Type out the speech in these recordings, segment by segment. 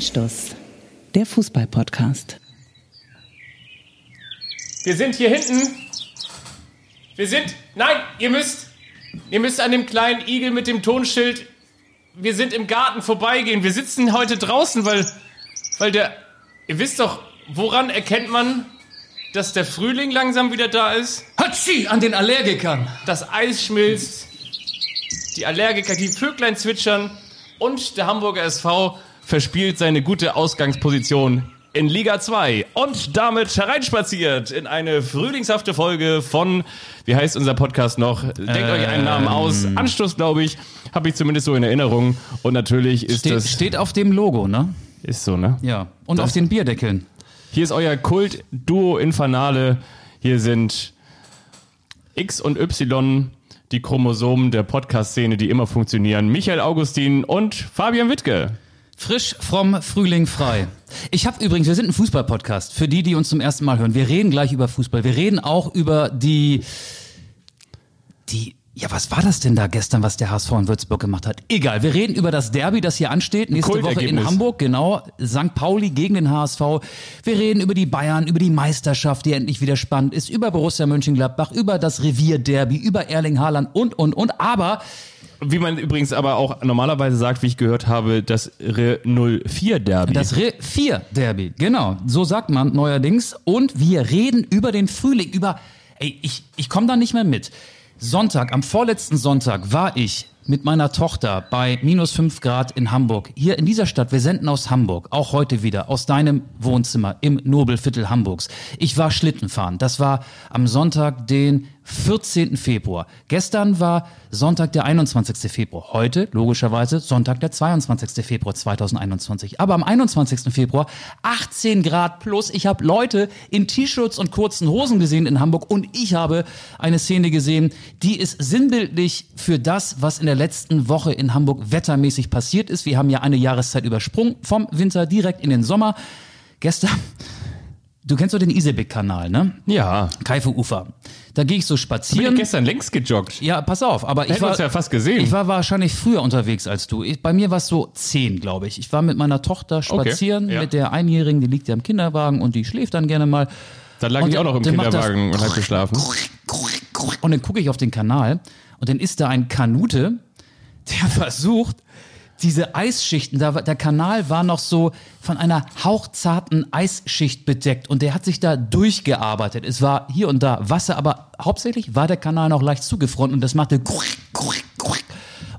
Anstoß, der Fußball-Podcast. Wir sind hier hinten. Wir sind. Nein, ihr müsst. Ihr müsst an dem kleinen Igel mit dem Tonschild. Wir sind im Garten vorbeigehen. Wir sitzen heute draußen, weil. Weil der. Ihr wisst doch, woran erkennt man, dass der Frühling langsam wieder da ist? Hatschi an den Allergikern. Das Eis schmilzt. Die Allergiker, die Vöglein zwitschern. Und der Hamburger SV verspielt seine gute Ausgangsposition in Liga 2 und damit hereinspaziert in eine frühlingshafte Folge von, wie heißt unser Podcast noch? Denkt euch einen Namen aus. Anstoß, glaube ich, habe ich zumindest so in Erinnerung. Und natürlich ist Steht, das steht auf dem Logo, ne? ist so, ne? Ja. Und auf den Bierdeckeln. Hier ist euer Kult-Duo Infernale. Hier sind X und Y, die Chromosomen der Podcast-Szene, die immer funktionieren. Michael Augustin und Fabian Wittke. Frisch vom Frühling frei. Ich habe übrigens, wir sind ein Fußball-Podcast. Für die, die uns zum ersten Mal hören. Wir reden gleich über Fußball. Wir reden auch über die, die, ja, was war das denn da gestern, was der HSV in Würzburg gemacht hat? Egal. Wir reden über das Derby, das hier ansteht. Nächste Woche in. Hamburg. Genau. St. Pauli gegen den HSV. Wir reden über die Bayern, über die Meisterschaft, die endlich wieder spannend ist, über Borussia Mönchengladbach, über das Revierderby, über Erling Haaland und, und, und. Aber Wie man übrigens aber auch normalerweise sagt, wie ich gehört habe, das Re 04 Derby. Das Re 4 Derby, genau. So sagt man neuerdings. Und wir reden über den Frühling, über, ey, ich, ich komme da nicht mehr mit. Sonntag, am vorletzten Sonntag war ich mit meiner Tochter bei minus 5 Grad in Hamburg. Hier in dieser Stadt, wir senden aus Hamburg, auch heute wieder, aus deinem Wohnzimmer im Nobelviertel Hamburgs. Ich war Schlittenfahren. Das war am Sonntag, den 14. Februar. Gestern war Sonntag, der 21. Februar. Heute, logischerweise, Sonntag, der 22. Februar 2021. Aber am 21. Februar 18 Grad plus. Ich habe Leute in T-Shirts und kurzen Hosen gesehen in Hamburg und ich habe eine Szene gesehen, die ist sinnbildlich für das, was in der letzten Woche in Hamburg wettermäßig passiert ist. Wir haben ja eine Jahreszeit übersprungen, vom Winter direkt in den Sommer. Gestern, du kennst doch den Isebek-Kanal, ne? ja. Kaifu-Ufer. Da gehe ich so Bin ich spazieren. gestern längst gejoggt. Ja, pass auf, aber ich Hätten war, uns ja fast gesehen. ich war wahrscheinlich früher unterwegs als du. Ich, bei mir war es so zehn, glaube ich. Ich war mit meiner Tochter spazieren, ja. mit der Einjährigen, die liegt ja im Kinderwagen und die schläft dann gerne mal. Da lag Und ich auch noch im der macht das- Kinderwagen und hab geschlafen. Und dann gucke ich auf den Kanal und dann ist da ein Kanute, der versucht, diese Eisschichten, da, der Kanal war noch so von einer hauchzarten Eisschicht bedeckt und der hat sich da durchgearbeitet. Es war hier und da Wasser, aber hauptsächlich war der Kanal noch leicht zugefroren und das machte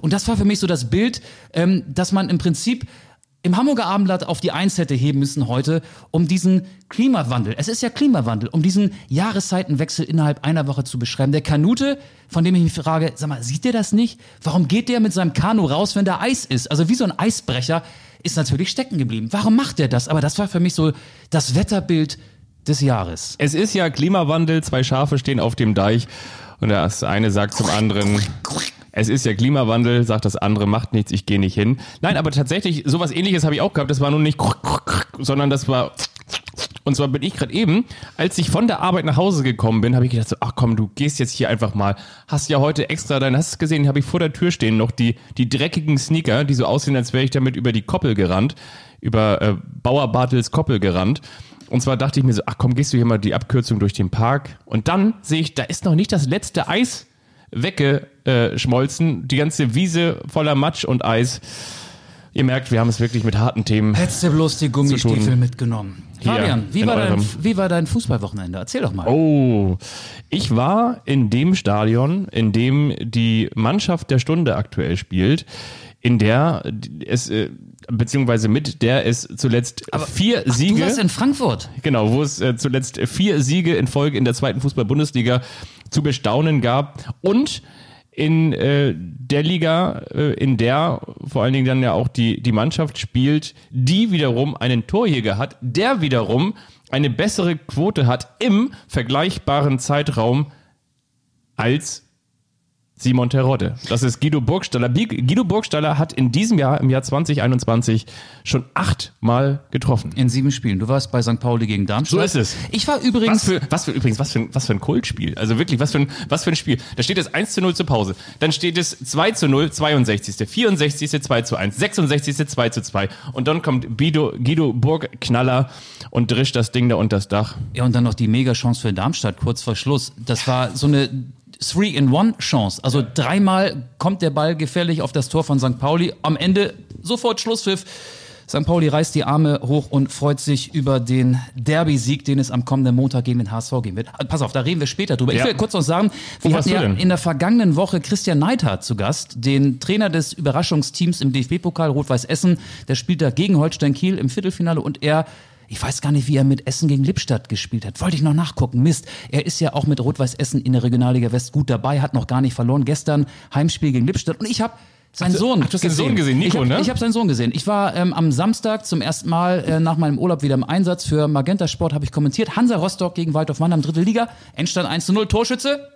und das war für mich so das Bild, ähm, dass man im Prinzip im Hamburger Abendblatt auf die Eins hätte heben müssen heute, um diesen Klimawandel, es ist ja Klimawandel, um diesen Jahreszeitenwechsel innerhalb einer Woche zu beschreiben. Der Kanute, von dem ich mich frage, sag mal, sieht der das nicht? Warum geht der mit seinem Kanu raus, wenn da Eis ist? Also wie so ein Eisbrecher ist natürlich stecken geblieben. Warum macht der das? Aber das war für mich so das Wetterbild des Jahres. Es ist ja Klimawandel, zwei Schafe stehen auf dem Deich und das eine sagt zum anderen, es ist ja Klimawandel, sagt das andere, macht nichts, ich gehe nicht hin. Nein, aber tatsächlich, sowas ähnliches habe ich auch gehabt, das war nun nicht, sondern das war, und zwar bin ich gerade eben, als ich von der Arbeit nach Hause gekommen bin, habe ich gedacht, so, ach komm, du gehst jetzt hier einfach mal. Hast ja heute extra dein, hast du es gesehen, habe ich vor der Tür stehen noch die, die dreckigen Sneaker, die so aussehen, als wäre ich damit über die Koppel gerannt, über äh, Bauer Bartels Koppel gerannt. Und zwar dachte ich mir so, ach komm, gehst du hier mal die Abkürzung durch den Park. Und dann sehe ich, da ist noch nicht das letzte Eis weggeschmolzen. Die ganze Wiese voller Matsch und Eis. Ihr merkt, wir haben es wirklich mit harten Themen. Hättest du bloß die Gummistiefel mitgenommen. Hier, Fabian, wie war, dein, wie war dein Fußballwochenende? Erzähl doch mal. Oh, ich war in dem Stadion, in dem die Mannschaft der Stunde aktuell spielt, in der es, äh, beziehungsweise mit der es zuletzt vier Ach, Siege. Du warst in Frankfurt. Genau, wo es äh, zuletzt vier Siege in Folge in der zweiten Fußball-Bundesliga zu bestaunen gab. Und in äh, der Liga, äh, in der vor allen Dingen dann ja auch die, die Mannschaft spielt, die wiederum einen Torjäger hat, der wiederum eine bessere Quote hat im vergleichbaren Zeitraum als Simon Terodde. Das ist Guido Burgstaller. Guido Burgstaller hat in diesem Jahr, im Jahr 2021, schon achtmal getroffen. In sieben Spielen. Du warst bei St. Pauli gegen Darmstadt. So ist es. Ich war übrigens. Was für, was für, übrigens, was für, ein, was für ein Kultspiel. Also wirklich, was für ein, was für ein Spiel. Da steht es 1 zu 0 zur Pause. Dann steht es 2 zu 0, 62. 64. 2 zu 1, 66. 2 zu 2. Und dann kommt Guido, Guido Burgknaller und drischt das Ding da unter das Dach. Ja, und dann noch die Mega-Chance für Darmstadt kurz vor Schluss. Das war so eine Three-in-One-Chance. Also dreimal kommt der Ball gefährlich auf das Tor von St. Pauli. Am Ende sofort Schlusspfiff. St. Pauli reißt die Arme hoch und freut sich über den Derby-Sieg, den es am kommenden Montag gegen den HSV geben wird. Pass auf, da reden wir später drüber. Ja. Ich will kurz noch sagen, wir hatten ja in der vergangenen Woche Christian Neidhardt zu Gast, den Trainer des Überraschungsteams im DFB-Pokal Rot-Weiß Essen. Der spielt da gegen Holstein Kiel im Viertelfinale und er ich weiß gar nicht, wie er mit Essen gegen Lippstadt gespielt hat. Wollte ich noch nachgucken. Mist. Er ist ja auch mit Rot-Weiß Essen in der Regionalliga West gut dabei, hat noch gar nicht verloren. Gestern Heimspiel gegen Lippstadt. Und ich habe seinen Sohn ach, du hast den Sohn gesehen, Nico, ich hab, ne? Ich habe seinen Sohn gesehen. Ich war ähm, am Samstag zum ersten Mal äh, nach meinem Urlaub wieder im Einsatz für Magenta Sport, habe ich kommentiert. Hansa Rostock gegen Waldorf Mannheim, dritte Liga. Endstand 1 zu 0, Torschütze.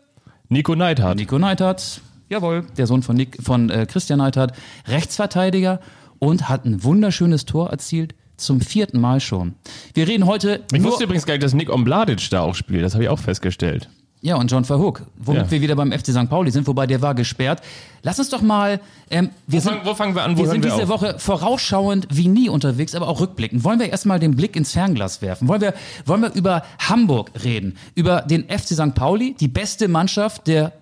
Nico Neidhardt. Nico Neidhardt, jawohl, der Sohn von, Nick, von äh, Christian Neidhardt, Rechtsverteidiger und hat ein wunderschönes Tor erzielt. Zum vierten Mal schon. Wir reden heute Ich wusste übrigens gar nicht, dass Nick Ombladic da auch spielt. Das habe ich auch festgestellt. ja, und John Verhoek, womit Ja. wir wieder beim FC St. Pauli sind, wobei der war gesperrt. Lass uns doch mal, ähm, wir Wo sind, fangen- wo fangen wir an? Wo wir sind wir diese auf? Woche vorausschauend wie nie unterwegs, aber auch rückblickend. Wollen wir erstmal den Blick ins Fernglas werfen? Wollen wir, wollen wir über Hamburg reden? Über den FC St. Pauli, die beste Mannschaft der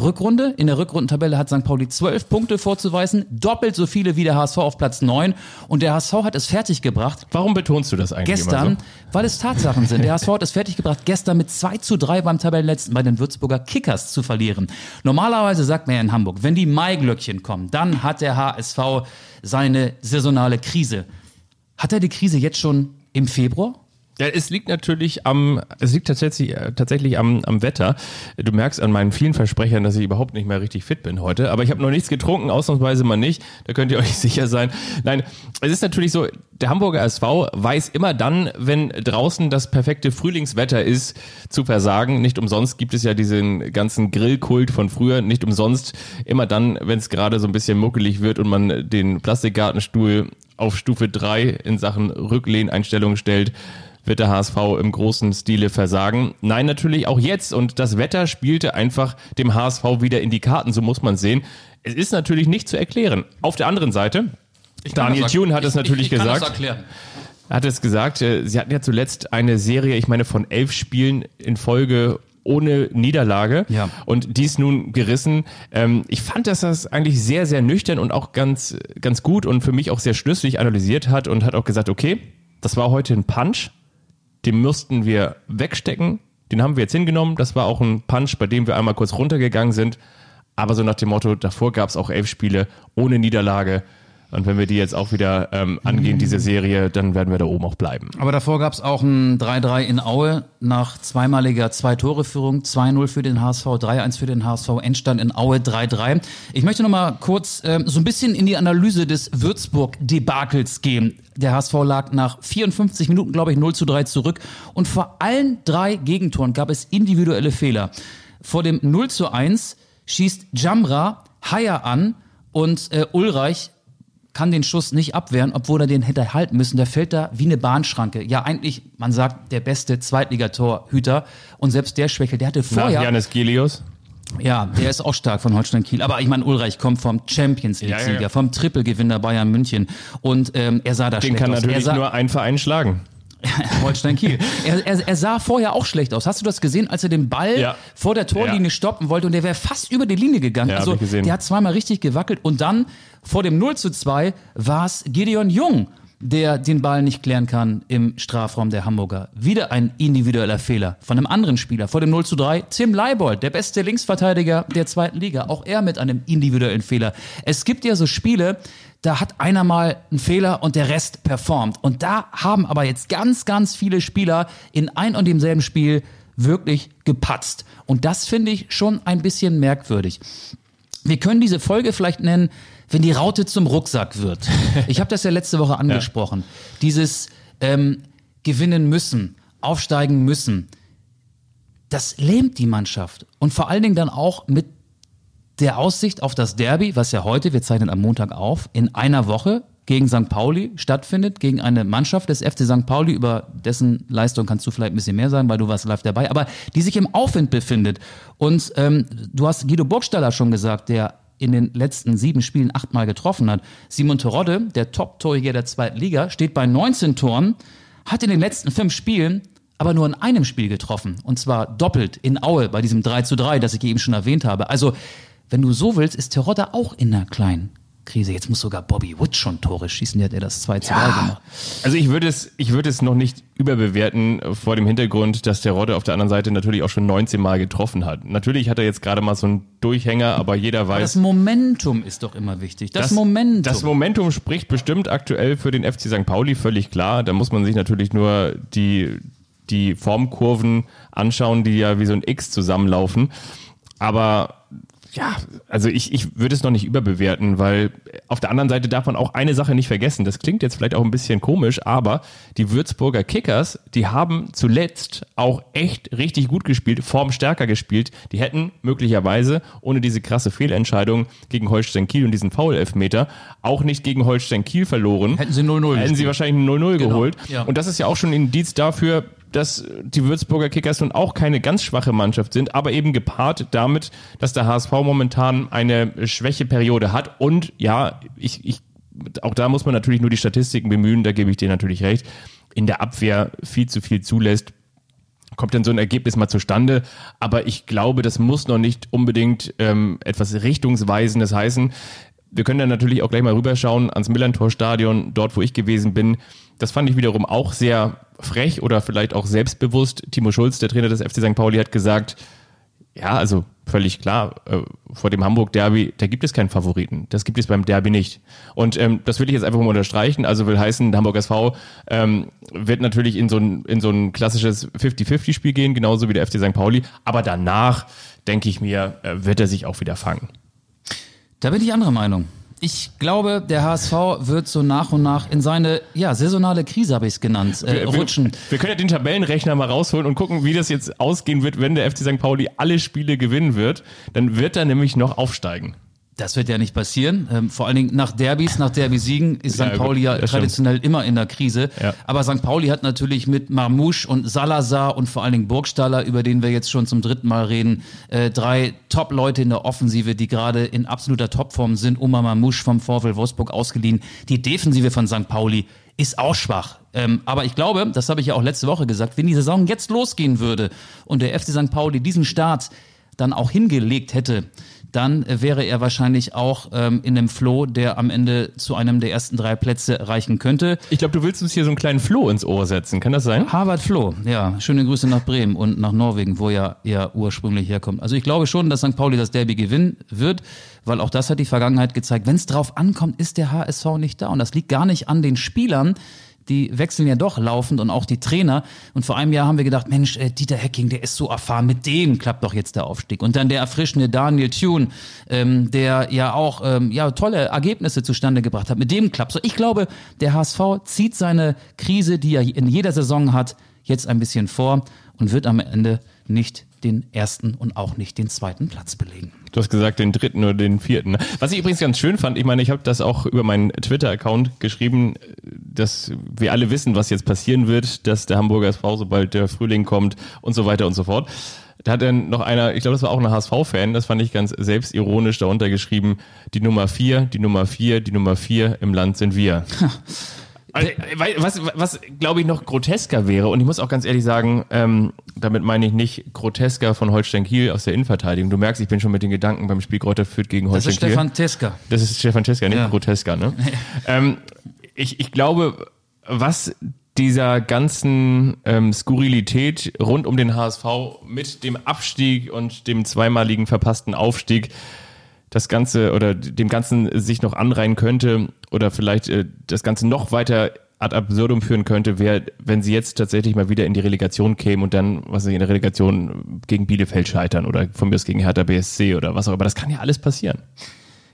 Rückrunde. In der Rückrundentabelle hat St. Pauli zwölf Punkte vorzuweisen, doppelt so viele wie der HSV auf Platz neun. Und der HSV hat es fertiggebracht, Warum betonst du das eigentlich gestern, immer weil es Tatsachen sind. Der HSV hat es fertiggebracht, gestern mit 2 zu 3 beim Tabellenletzten bei den Würzburger Kickers zu verlieren. Normalerweise sagt man ja in Hamburg, wenn die Maiglöckchen kommen, dann hat der HSV seine saisonale Krise. Hat er die Krise jetzt schon im Februar? Ja, es liegt natürlich am, es liegt tatsächlich, äh, tatsächlich am, am Wetter. Du merkst an meinen vielen Versprechern, dass ich überhaupt nicht mehr richtig fit bin heute. Aber ich habe noch nichts getrunken, ausnahmsweise mal nicht. Da könnt ihr euch sicher sein. Nein, es ist natürlich so, der Hamburger SV weiß immer dann, wenn draußen das perfekte Frühlingswetter ist, zu versagen. Nicht umsonst gibt es ja diesen ganzen Grillkult von früher. Nicht umsonst immer dann, wenn es gerade so ein bisschen muckelig wird und man den Plastikgartenstuhl auf Stufe 3 in Sachen Rücklehneinstellung stellt, wird der HSV im großen Stile versagen. Nein, natürlich auch jetzt. Und das Wetter spielte einfach dem HSV wieder in die Karten, so muss man sehen. Es ist natürlich nicht zu erklären. Auf der anderen Seite, Daniel Thune hat es natürlich gesagt. erklären. hat es gesagt, äh, sie hatten ja zuletzt eine Serie, ich meine, von elf Spielen in Folge ohne Niederlage Ja. und dies nun gerissen. Ähm, ich fand, dass das eigentlich sehr, sehr nüchtern und auch ganz, ganz gut und für mich auch sehr schlüssig analysiert hat und hat auch gesagt, okay, das war heute ein Punch, den müssten wir wegstecken, den haben wir jetzt hingenommen, das war auch ein Punch, bei dem wir einmal kurz runtergegangen sind, aber so nach dem Motto, davor gab es auch elf Spiele ohne Niederlage und wenn wir die jetzt auch wieder ähm, angehen, diese Serie, dann werden wir da oben auch bleiben. Aber davor gab es auch ein 3-3 in Aue nach zweimaliger Zwei-Tore-Führung. 2-0 für den HSV, 3-1 für den HSV, Endstand in Aue 3-3. Ich möchte noch mal kurz ähm, so ein bisschen in die Analyse des Würzburg-Debakels gehen. Der HSV lag nach 54 Minuten, glaube ich, 0 zu 3 zurück. Und vor allen drei Gegentoren gab es individuelle Fehler. Vor dem 0 zu 1 schießt Jamra Haier an und äh, Ulreich kann den Schuss nicht abwehren, obwohl er den hätte halten müssen. Der fällt da wie eine Bahnschranke. Ja, eigentlich, man sagt, der beste Zweitligatorhüter. Und selbst der schwächelt. Der hatte Nach vorher. Janis Gelius. Ja, der ist auch stark von Holstein Kiel. Aber ich meine, Ulreich kommt vom Champions League Sieger, Ja, ja, ja. vom Trippelgewinner Bayern München. Und ähm, er sah da Den schlecht kann aus. natürlich er sah, nur ein Verein schlagen. Holstein Kiel. Er, er, er sah vorher auch schlecht aus. Hast du das gesehen, als er den Ball Ja. vor der Torlinie Ja. stoppen wollte und der wäre fast über die Linie gegangen. Ja, also ich gesehen. der hat zweimal richtig gewackelt und dann vor dem 0 zu 2 war es Gideon Jung, der den Ball nicht klären kann im Strafraum der Hamburger. Wieder ein individueller Fehler von einem anderen Spieler. Vor dem 0 zu 3 Tim Leibold, der beste Linksverteidiger der zweiten Liga. Auch er mit einem individuellen Fehler. Es gibt ja so Spiele, da hat einer mal einen Fehler und der Rest performt. Und da haben aber jetzt ganz, ganz viele Spieler in ein und demselben Spiel wirklich gepatzt. Und das finde ich schon ein bisschen merkwürdig. Wir können diese Folge vielleicht nennen, wenn die Raute zum Rucksack wird. Ich habe das ja letzte Woche angesprochen. Dieses ähm, gewinnen müssen, aufsteigen müssen, das lähmt die Mannschaft. Und vor allen Dingen dann auch mit der Aussicht auf das Derby, was ja heute, wir zeichnen am Montag auf, in einer Woche gegen St. Pauli stattfindet, gegen eine Mannschaft des FC St. Pauli, über dessen Leistung kannst du vielleicht ein bisschen mehr sagen, weil du warst live dabei, aber die sich im Aufwind befindet. Und ähm, du hast Guido Burgstaller schon gesagt, der in den letzten sieben Spielen achtmal getroffen hat. Simon Terodde, der Top-Torjäger der zweiten Liga, steht bei 19 Toren, hat in den letzten fünf Spielen aber nur in einem Spiel getroffen. Und zwar doppelt in Aue bei diesem 3 zu 3, das ich eben schon erwähnt habe. Also, wenn du so willst, ist Terodde auch in einer kleinen Krise. Jetzt muss sogar Bobby Wood schon Tore schießen, der hat er das 2 zu 3 Ja. gemacht. Also ich würde es, ich würde es noch nicht überbewerten äh, vor dem Hintergrund, dass der Rodde auf der anderen Seite natürlich auch schon 19 Mal getroffen hat. Natürlich hat er jetzt gerade mal so einen Durchhänger, aber jeder Das weiß, Momentum ist doch immer wichtig. Das, Momentum. Das Momentum spricht bestimmt aktuell für den FC St. Pauli, völlig klar. Da muss man sich natürlich nur die, die Formkurven anschauen, die ja wie so ein X zusammenlaufen. Aber ja, also ich, ich würde es noch nicht überbewerten, weil auf der anderen Seite darf man auch eine Sache nicht vergessen. Das klingt jetzt vielleicht auch ein bisschen komisch, aber die Würzburger Kickers, die haben zuletzt auch echt richtig gut gespielt, formstärker gespielt. Die hätten möglicherweise ohne diese krasse Fehlentscheidung gegen Holstein Kiel und diesen Foul-Elfmeter auch nicht gegen Holstein Kiel verloren. Hätten sie 0-0 Hätten sie wahrscheinlich ein 0-0 Genau, geholt. ja. Und das ist ja auch schon ein Indiz dafür, dass die Würzburger Kickers nun auch keine ganz schwache Mannschaft sind, aber eben gepaart damit, dass der HSV momentan eine Schwächeperiode hat. Und ja, ich, ich, auch da muss man natürlich nur die Statistiken bemühen, da gebe ich dir natürlich recht, in der Abwehr viel zu viel zulässt kommt dann so ein Ergebnis mal zustande. Aber ich glaube, das muss noch nicht unbedingt ähm, etwas Richtungsweisendes heißen. Wir können dann natürlich auch gleich mal rüberschauen ans Millantor-Stadion, dort wo ich gewesen bin. Das fand ich wiederum auch sehr frech oder vielleicht auch selbstbewusst. Timo Schulz, der Trainer des FC St. Pauli, hat gesagt, ja, also völlig klar, äh, vor dem Hamburg-Derby, da gibt es keinen Favoriten. Das gibt es beim Derby nicht. Und ähm, das will ich jetzt einfach mal unterstreichen. Also will heißen, der Hamburg SV ähm, wird natürlich in so ein, in so ein klassisches 50-50-Spiel gehen, genauso wie der FC St. Pauli. Aber danach, denke ich mir, äh, wird er sich auch wieder fangen. Da bin ich anderer Meinung. Ich glaube, der HSV wird so nach und nach in seine, ja, saisonale Krise habe ich es genannt, äh, rutschen. Wir, wir können ja den Tabellenrechner mal rausholen und gucken, wie das jetzt ausgehen wird, wenn der FC St. Pauli alle Spiele gewinnen wird. Dann wird er nämlich noch aufsteigen. Das wird ja nicht passieren. Ähm, vor allen Dingen nach Derbys, nach Derby-Siegen ist Ja, St. Pauli ja das stimmt. traditionell immer in der Krise. Ja. Aber St. Pauli hat natürlich mit Marmouche und Salazar und vor allen Dingen Burgstaller, über den wir jetzt schon zum dritten Mal reden, äh, drei Top-Leute in der Offensive, die gerade in absoluter Topform sind. Oma Marmouche vom VfL Wolfsburg ausgeliehen. Die Defensive von St. Pauli ist auch schwach. Ähm, aber ich glaube, das habe ich ja auch letzte Woche gesagt, wenn die Saison jetzt losgehen würde und der FC St. Pauli diesen Start dann auch hingelegt hätte, dann wäre er wahrscheinlich auch ähm, in einem Flow, der am Ende zu einem der ersten drei Plätze reichen könnte. Ich glaube, du willst uns hier so einen kleinen Floh ins Ohr setzen. Kann das sein? Harvard Floh, ja, schöne Grüße nach Bremen und nach Norwegen, wo ja er ursprünglich herkommt. Also ich glaube schon, dass St. Pauli das Derby gewinnen wird, weil auch das hat die Vergangenheit gezeigt. Wenn es drauf ankommt, ist der HSV nicht da und das liegt gar nicht an den Spielern. Die wechseln ja doch laufend und auch die Trainer. Und vor einem Jahr haben wir gedacht, Mensch, äh, Dieter Hecking, der ist so erfahren, mit dem klappt doch jetzt der Aufstieg. Und dann der erfrischende Daniel Thune, ähm, der ja auch ähm, ja, tolle Ergebnisse zustande gebracht hat, mit dem klappt so. Ich glaube, der HSV zieht seine Krise, die er in jeder Saison hat, jetzt ein bisschen vor und wird am Ende nicht den ersten und auch nicht den zweiten Platz belegen. Du hast gesagt, den dritten oder den vierten. ne? Was ich übrigens ganz schön fand, ich meine, ich habe das auch über meinen Twitter-Account geschrieben, dass wir alle wissen, was jetzt passieren wird, dass der Hamburger SV, sobald der Frühling kommt und so weiter und so fort. Da hat dann noch einer, ich glaube, das war auch ein HSV-Fan, das fand ich ganz selbstironisch darunter geschrieben, die Nummer vier, die Nummer vier, die Nummer vier im Land sind wir. Also, weil- was, was glaube ich noch grotesker wäre, und ich muss auch ganz ehrlich sagen, ähm, damit meine ich nicht grotesker von Holstein Kiel aus der Innenverteidigung. Du merkst, ich bin schon mit den Gedanken beim Spiel Kräuter Fürth gegen Das Holstein ist Kiel. Stefan Teska. Das ist Stefan Teska, nicht Ja. grotesker, ne? ähm, ich, ich glaube, was dieser ganzen ähm, Skurrilität rund um den HSV mit dem Abstieg und dem zweimaligen verpassten Aufstieg das Ganze oder dem Ganzen sich noch anreihen könnte oder vielleicht äh, das Ganze noch weiter ad absurdum führen könnte, wäre, wenn sie jetzt tatsächlich mal wieder in die Relegation kämen und dann, was weiß ich, in der Relegation gegen Bielefeld scheitern oder von mir aus gegen Hertha BSC oder was auch immer. Das kann ja alles passieren.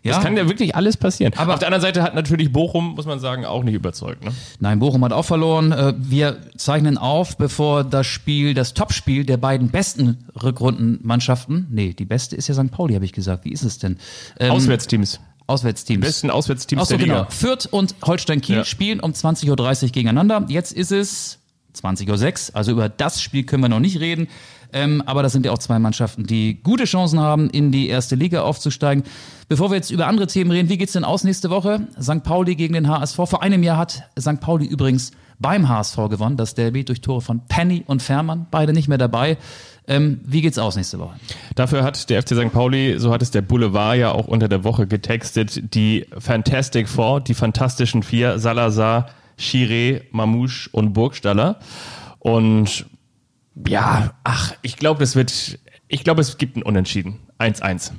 Ja. Das kann ja wirklich alles passieren. Aber- Auf der anderen Seite hat natürlich Bochum, muss man sagen, auch nicht überzeugt. Ne? Nein, Bochum hat auch verloren. Äh, Wir zeichnen auf, bevor das Spiel, das Topspiel der beiden besten Rückrundenmannschaften, nee, die beste ist ja St. Pauli, habe ich gesagt. Wie ist es denn? Ähm, Auswärtsteams. Auswärtsteams. Besten Auswärtsteams Ach so, der genau. Liga. Fürth und Holstein Kiel Ja. spielen um 20.30 Uhr gegeneinander. Jetzt ist es 20.06 Uhr, also über das Spiel können wir noch nicht reden. Ähm, aber das sind ja auch zwei Mannschaften, die gute Chancen haben, in die erste Liga aufzusteigen. Bevor wir jetzt über andere Themen reden, wie geht's denn aus nächste Woche? St. Pauli gegen den HSV. Vor einem Jahr hat St. Pauli übrigens beim HSV gewonnen, das Derby durch Tore von Penny und Fährmann, beide nicht mehr dabei. Ähm, wie geht's aus nächste Woche? Dafür hat der FC St. Pauli, so hat es der Boulevard ja auch unter der Woche getextet, die Fantastic Four, die fantastischen vier, Salazar, Chiré, Mamouche und Burgstaller. Und ja, ach, ich glaube, das wird, ich glaube, es gibt ein Unentschieden. 1-1.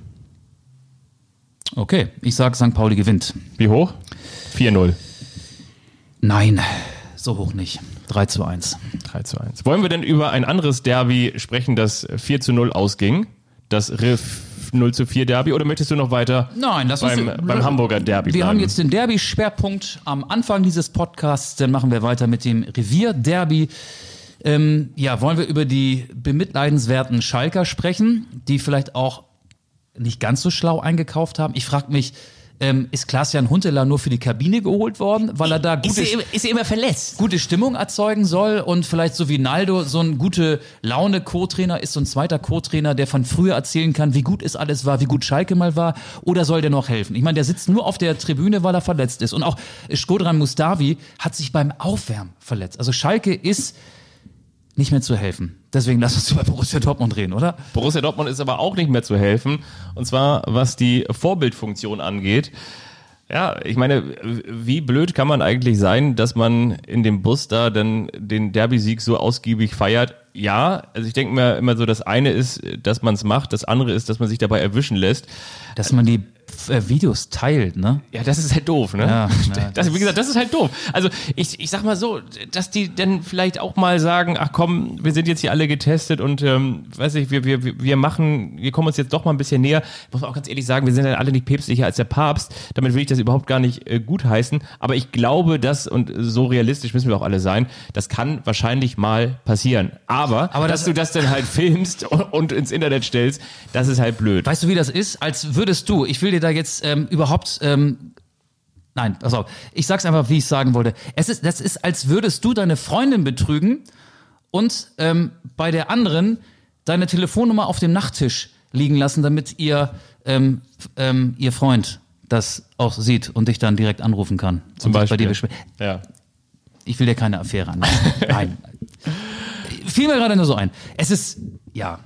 Okay, ich sag St. Pauli gewinnt. Wie hoch? 4-0. Nein, so hoch nicht. 3 zu 1. 3 zu 1. Wollen wir denn über ein anderes Derby sprechen, das 4 zu 0 ausging? Das Riff 0 zu 4 Derby? Oder möchtest du noch weiter Nein, lass uns beim, beim Hamburger Derby Wir bleiben? haben jetzt den Derby-Schwerpunkt am Anfang dieses Podcasts. Dann machen wir weiter mit dem Revier-Derby. Ähm, ja, wollen wir über die bemitleidenswerten Schalker sprechen, die vielleicht auch nicht ganz so schlau eingekauft haben? Ich frage mich, ähm, ist Klaas-Jan Huntelaar nur für die Kabine geholt worden, weil er da gute, ist er immer verletzt? gute Stimmung erzeugen soll und vielleicht so wie Naldo so ein gute Laune Co-Trainer ist, so ein zweiter Co-Trainer, der von früher erzählen kann, wie gut es alles war, wie gut Schalke mal war, oder soll der noch helfen? Ich meine, der sitzt nur auf der Tribüne, weil er verletzt ist. Und auch Skodran Mustavi hat sich beim Aufwärmen verletzt. Also Schalke ist nicht mehr zu helfen. Deswegen lass uns über Borussia Dortmund reden, oder? Borussia Dortmund ist aber auch nicht mehr zu helfen. Und zwar, was die Vorbildfunktion angeht. Ja, ich meine, wie blöd kann man eigentlich sein, dass man in dem Bus da dann den Derby-Sieg so ausgiebig feiert? Ja, also ich denke mir immer so, das eine ist, dass man es macht, das andere ist, dass man sich dabei erwischen lässt. Dass man die äh, Videos teilt, ne? Ja, das ist halt doof, ne? Ja, ja, das, wie gesagt, das ist halt doof. Also ich, ich sag mal so, dass die dann vielleicht auch mal sagen, ach komm, wir sind jetzt hier alle getestet und ähm, weiß ich, wir, wir, wir machen, wir kommen uns jetzt doch mal ein bisschen näher. Muss man auch ganz ehrlich sagen, wir sind ja alle nicht päpstlicher als der Papst. Damit will ich das überhaupt gar nicht äh, gutheißen. Aber ich glaube, dass, und so realistisch müssen wir auch alle sein, das kann wahrscheinlich mal passieren. Aber, Aber dass das- du das dann halt filmst und, und ins Internet stellst, das ist halt blöd. Weißt du, wie das ist? Als würdest du, ich will dir da jetzt ähm, überhaupt, ähm, nein, pass auf, ich sag's einfach, wie ich sagen wollte. Es ist, das ist, als würdest du deine Freundin betrügen und ähm, bei der anderen deine Telefonnummer auf dem Nachttisch liegen lassen, damit ihr, ähm, ähm, ihr Freund das auch sieht und dich dann direkt anrufen kann. Zum Beispiel. ja. Ich will dir keine Affäre an. Nein. Fiel mir gerade nur so ein. Es ist, ja.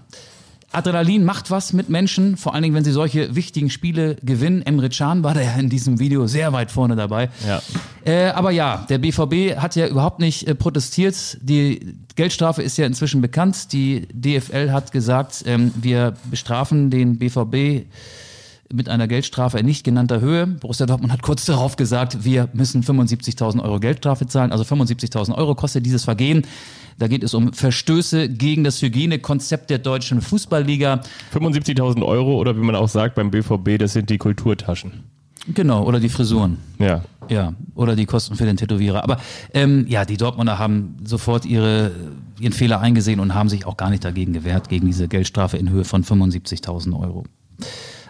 Adrenalin macht was mit Menschen, vor allen Dingen, wenn sie solche wichtigen Spiele gewinnen. Emre Can war da ja in diesem Video sehr weit vorne dabei. Ja. Äh, aber ja, der BVB hat ja überhaupt nicht äh, protestiert. Die Geldstrafe ist ja inzwischen bekannt. Die DFL hat gesagt, ähm, wir bestrafen den BVB mit einer Geldstrafe in nicht genannter Höhe. Borussia Dortmund hat kurz darauf gesagt, wir müssen 75.000 Euro Geldstrafe zahlen. Also 75.000 Euro kostet dieses Vergehen. Da geht es um Verstöße gegen das Hygienekonzept der deutschen Fußballliga. 75.000 Euro oder wie man auch sagt beim BVB, das sind die Kulturtaschen. Genau, oder die Frisuren. Ja. Ja, oder die Kosten für den Tätowierer. Aber ähm, ja, die Dortmunder haben sofort ihre, ihren Fehler eingesehen und haben sich auch gar nicht dagegen gewehrt, gegen diese Geldstrafe in Höhe von 75.000 Euro.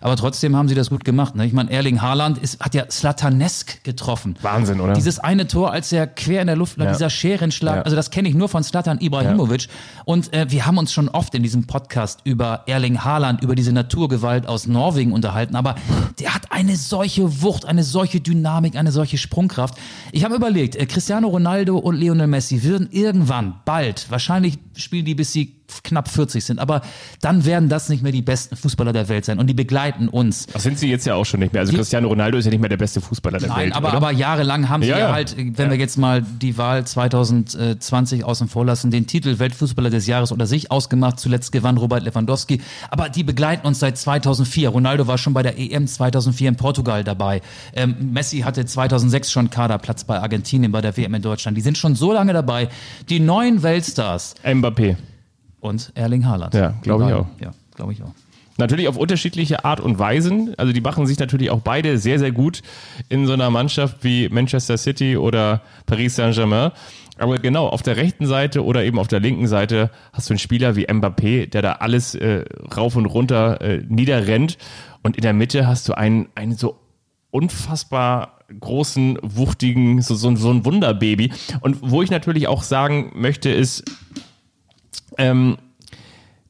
Aber trotzdem haben sie das gut gemacht. Ne? Ich meine, Erling Haaland ist, hat ja Slatanesk getroffen. Wahnsinn, oder? Dieses eine Tor, als er quer in der Luft lag, Ja. dieser Scherenschlag, Ja. also das kenne ich nur von Slatan Ibrahimovic. Und äh, wir haben uns schon oft in diesem Podcast über Erling Haaland, über diese Naturgewalt aus Norwegen unterhalten. Aber der hat eine solche Wucht, eine solche Dynamik, eine solche Sprungkraft. Ich habe überlegt, äh, Cristiano Ronaldo und Lionel Messi würden irgendwann, bald, wahrscheinlich spielen die bis sie knapp 40 sind, aber dann werden das nicht mehr die besten Fußballer der Welt sein und die begleiten uns. Das sind sie jetzt ja auch schon nicht mehr. Also Cristiano Ronaldo ist ja nicht mehr der beste Fußballer der Nein, Welt. aber, oder? aber jahrelang haben sie Ja, ja, ja. halt, wenn wir jetzt mal die Wahl 2020 außen vor lassen, den Titel Weltfußballer des Jahres unter sich ausgemacht. Zuletzt gewann Robert Lewandowski. Aber die begleiten uns seit 2004. Ronaldo war schon bei der EM 2004 in Portugal dabei. Ähm, Messi hatte 2006 schon Kaderplatz bei Argentinien bei der WM in Deutschland. Die sind schon so lange dabei. Die neuen Weltstars Mbappé. Und Erling Haaland. Ja, glaube ich auch. Ja, glaube ich auch. Natürlich auf unterschiedliche Art und Weisen. Also die machen sich natürlich auch beide sehr, sehr gut in so einer Mannschaft wie Manchester City oder Paris Saint-Germain. Aber genau, auf der rechten Seite oder eben auf der linken Seite hast du einen Spieler wie Mbappé, der da alles äh, rauf und runter äh, niederrennt. Und in der Mitte hast du einen, einen so unfassbar großen, wuchtigen, so, so, so ein Wunderbaby. Und wo ich natürlich auch sagen möchte, ist, ähm,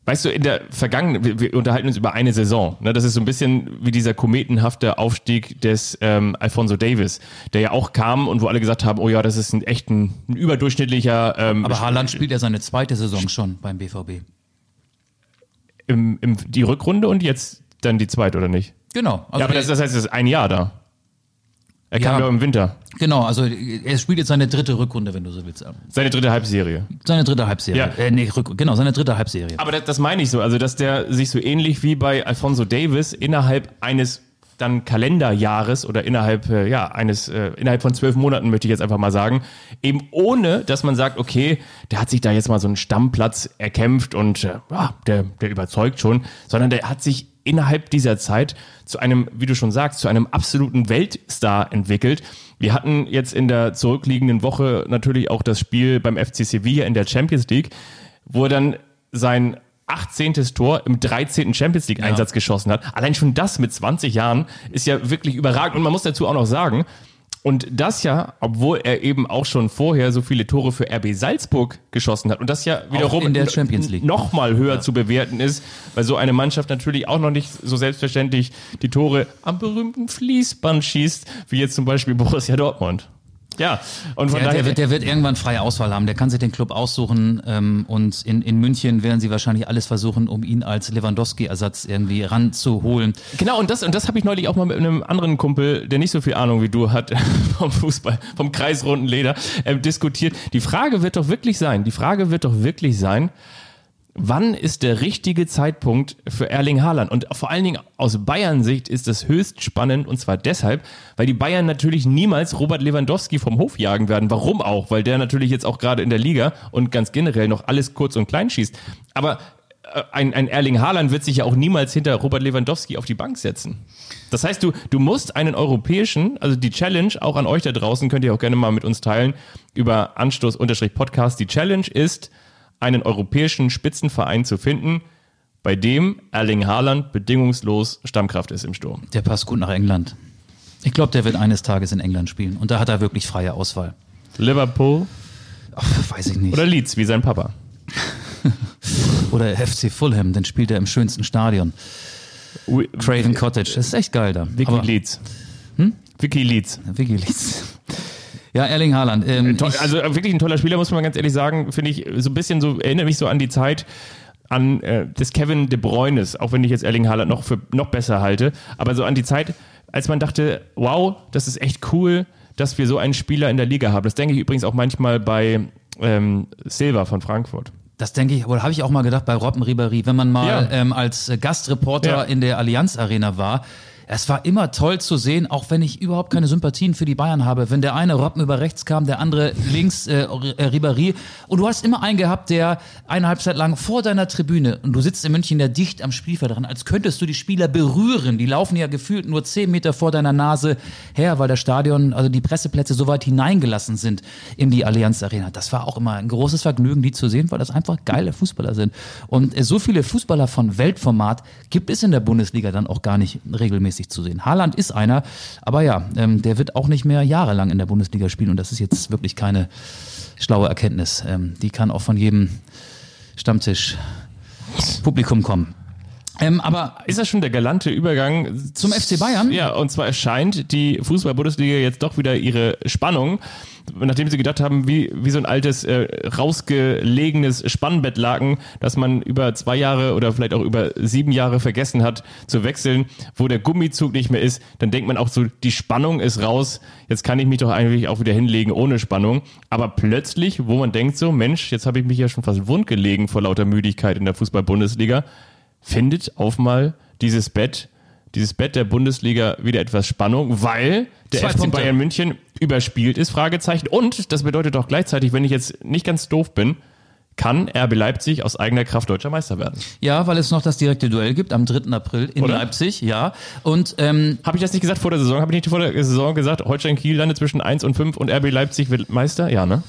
Weißt du, in der vergangenen, wir, wir unterhalten uns über eine Saison. Ne? Das ist so ein bisschen wie dieser kometenhafte Aufstieg des ähm, Alfonso Davis, der ja auch kam und wo alle gesagt haben, oh ja, das ist ein echt ein, ein überdurchschnittlicher. Ähm, Aber Haaland spielt ja seine zweite Saison schon beim BVB. Im, im, die Rückrunde und jetzt dann die zweite, oder nicht? Genau. Also ja, aber das, das heißt, es ist ein Jahr da. Er kam ja im Winter. Genau, also er spielt jetzt seine dritte Rückrunde, wenn du so willst. Seine dritte Halbserie. Seine dritte Halbserie. Ja. Äh, nee, Rück, genau, seine dritte Halbserie. Aber das, das meine ich so, also dass der sich so ähnlich wie bei Alfonso Davis innerhalb eines dann Kalenderjahres oder innerhalb äh, ja eines äh, innerhalb von zwölf Monaten möchte ich jetzt einfach mal sagen, eben ohne, dass man sagt, okay, der hat sich da jetzt mal so einen Stammplatz erkämpft und äh, ja, der der überzeugt schon, sondern der hat sich innerhalb dieser Zeit zu einem, wie du schon sagst, zu einem absoluten Weltstar entwickelt. Wir hatten jetzt in der zurückliegenden Woche natürlich auch das Spiel beim FC Sevilla in der Champions League, wo er dann sein 18. Tor im 13. Champions League Einsatz ja. geschossen hat. Allein schon das mit 20 Jahren ist ja wirklich überragend. Und man muss dazu auch noch sagen, und das ja, obwohl er eben auch schon vorher so viele Tore für RB Salzburg geschossen hat. Und das ja wiederum in der Champions League. noch mal höher ja. zu bewerten ist, weil so eine Mannschaft natürlich auch noch nicht so selbstverständlich die Tore am berühmten Fließband schießt, wie jetzt zum Beispiel Borussia Dortmund. Ja, und von der, daher, der, wird, der wird irgendwann freie Auswahl haben. Der kann sich den Club aussuchen ähm, und in, in München werden sie wahrscheinlich alles versuchen, um ihn als Lewandowski-Ersatz irgendwie ranzuholen. Genau, und das, und das habe ich neulich auch mal mit einem anderen Kumpel, der nicht so viel Ahnung wie du hat vom Fußball, vom kreisrunden Leder, äh, diskutiert. Die Frage wird doch wirklich sein, die Frage wird doch wirklich sein, wann ist der richtige Zeitpunkt für Erling Haaland? Und vor allen Dingen aus Bayern-Sicht ist das höchst spannend und zwar deshalb, weil die Bayern natürlich niemals Robert Lewandowski vom Hof jagen werden. Warum auch? Weil der natürlich jetzt auch gerade in der Liga und ganz generell noch alles kurz und klein schießt. Aber äh, ein, ein Erling Haaland wird sich ja auch niemals hinter Robert Lewandowski auf die Bank setzen. Das heißt, du, du musst einen europäischen, also die Challenge, auch an euch da draußen, könnt ihr auch gerne mal mit uns teilen, über Anstoß-Podcast. Die Challenge ist, einen europäischen Spitzenverein zu finden, bei dem Erling Haaland bedingungslos Stammkraft ist im Sturm. Der passt gut nach England. Ich glaube, der wird eines Tages in England spielen und da hat er wirklich freie Auswahl. Liverpool? Ach, weiß ich nicht. Oder Leeds, wie sein Papa. Oder FC Fulham, dann spielt er im schönsten Stadion. Craven Cottage, das ist echt geil da. Vicky Aber, Leeds. Hm? Vicky Leeds. Vicky Leeds. Ja, Erling Haaland. Ähm, äh, also äh, wirklich ein toller Spieler, muss man ganz ehrlich sagen. Finde ich so ein bisschen so, erinnert mich so an die Zeit an äh, des Kevin De Bruynes, auch wenn ich jetzt Erling Haaland noch für noch besser halte, aber so an die Zeit, als man dachte, wow, das ist echt cool, dass wir so einen Spieler in der Liga haben. Das denke ich übrigens auch manchmal bei ähm, Silva von Frankfurt. Das denke ich, oder habe ich auch mal gedacht bei Robben Ribéry, wenn man mal ja. ähm, als Gastreporter ja. in der Allianz Arena war, es war immer toll zu sehen, auch wenn ich überhaupt keine Sympathien für die Bayern habe. Wenn der eine Robben über rechts kam, der andere links äh, äh, Ribéry. Und du hast immer einen gehabt, der eine Halbzeit lang vor deiner Tribüne und du sitzt in München da dicht am Spielfeld dran, als könntest du die Spieler berühren. Die laufen ja gefühlt nur zehn Meter vor deiner Nase her, weil das Stadion, also die Presseplätze so weit hineingelassen sind in die Allianz Arena. Das war auch immer ein großes Vergnügen, die zu sehen, weil das einfach geile Fußballer sind. Und äh, so viele Fußballer von Weltformat gibt es in der Bundesliga dann auch gar nicht regelmäßig regelmäßig zu sehen. Haaland ist einer, aber ja, ähm, der wird auch nicht mehr jahrelang in der Bundesliga spielen und das ist jetzt wirklich keine schlaue Erkenntnis. Ähm, die kann auch von jedem Stammtisch Publikum kommen. Ähm, aber ist das schon der galante Übergang zum FC Bayern? Ja, und zwar erscheint die Fußball-Bundesliga jetzt doch wieder ihre Spannung, nachdem sie gedacht haben, wie, wie so ein altes, äh, rausgelegenes Spannbettlaken, dass man über zwei Jahre oder vielleicht auch über sieben Jahre vergessen hat zu wechseln, wo der Gummizug nicht mehr ist, dann denkt man auch so, die Spannung ist raus, jetzt kann ich mich doch eigentlich auch wieder hinlegen ohne Spannung. Aber plötzlich, wo man denkt so, Mensch, jetzt habe ich mich ja schon fast wund gelegen vor lauter Müdigkeit in der Fußball-Bundesliga, findet auf mal dieses Bett, dieses Bett der Bundesliga wieder etwas Spannung, weil der Zwei FC Punkte. Bayern München überspielt ist, Fragezeichen. Und das bedeutet auch gleichzeitig, wenn ich jetzt nicht ganz doof bin, kann RB Leipzig aus eigener Kraft deutscher Meister werden. Ja, weil es noch das direkte Duell gibt am 3. April in Oder? Leipzig, ja. Und ähm, Habe ich das nicht gesagt vor der Saison? Habe ich nicht vor der Saison gesagt, Holstein Kiel landet zwischen 1 und 5 und RB Leipzig wird Meister? Ja, ne?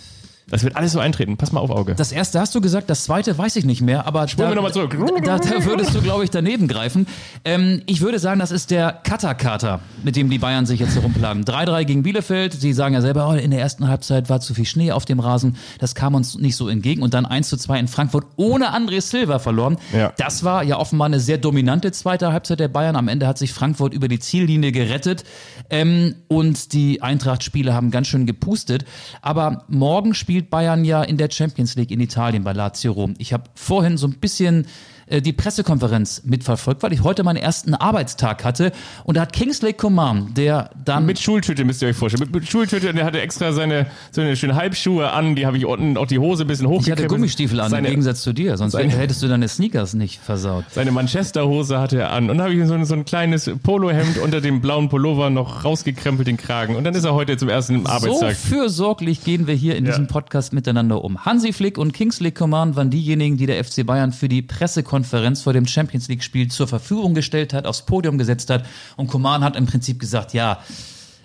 Das wird alles so eintreten. Pass mal auf Auge. Das erste hast du gesagt, das zweite weiß ich nicht mehr, aber Spulen da, wir noch mal zurück. Da, da würdest du, glaube ich, daneben greifen. Ähm, ich würde sagen, das ist der Kater-Kater, mit dem die Bayern sich jetzt herumplagen. 3-3 gegen Bielefeld. Sie sagen ja selber, oh, in der ersten Halbzeit war zu viel Schnee auf dem Rasen. Das kam uns nicht so entgegen. Und dann 1-2 in Frankfurt ohne André Silva verloren. Ja. Das war ja offenbar eine sehr dominante zweite Halbzeit der Bayern. Am Ende hat sich Frankfurt über die Ziellinie gerettet. Ähm, und die Eintracht-Spiele haben ganz schön gepustet. Aber morgen spielt Bayern ja in der Champions League in Italien bei Lazio Rom. Ich habe vorhin so ein bisschen äh, die Pressekonferenz mitverfolgt, weil ich heute meinen ersten Arbeitstag hatte. Und da hat Kingsley Coman, der dann Mit Schultüte müsst ihr euch vorstellen. Mit, mit Schultüte, der hatte extra seine so eine schöne Halbschuhe an, die habe ich unten auch die Hose ein bisschen ich hochgekrempelt. hatte Gummistiefel an, seine, im Gegensatz zu dir, sonst seine- hättest du deine Sneakers nicht versaut. Seine Manchester-Hose hatte er an. Und dann habe ich so ein, so ein kleines Polohemd unter dem blauen Pullover noch rausgekrempelt, den Kragen. Und dann ist er heute zum ersten Arbeitstag. So fürsorglich gehen wir hier in Ja. diesem Podcast miteinander um. Hansi Flick und Kingsley Coman waren diejenigen, die der FC Bayern für die Pressekonferenz vor dem Champions League Spiel zur Verfügung gestellt hat, aufs Podium gesetzt hat. Und Coman hat im Prinzip gesagt, ja,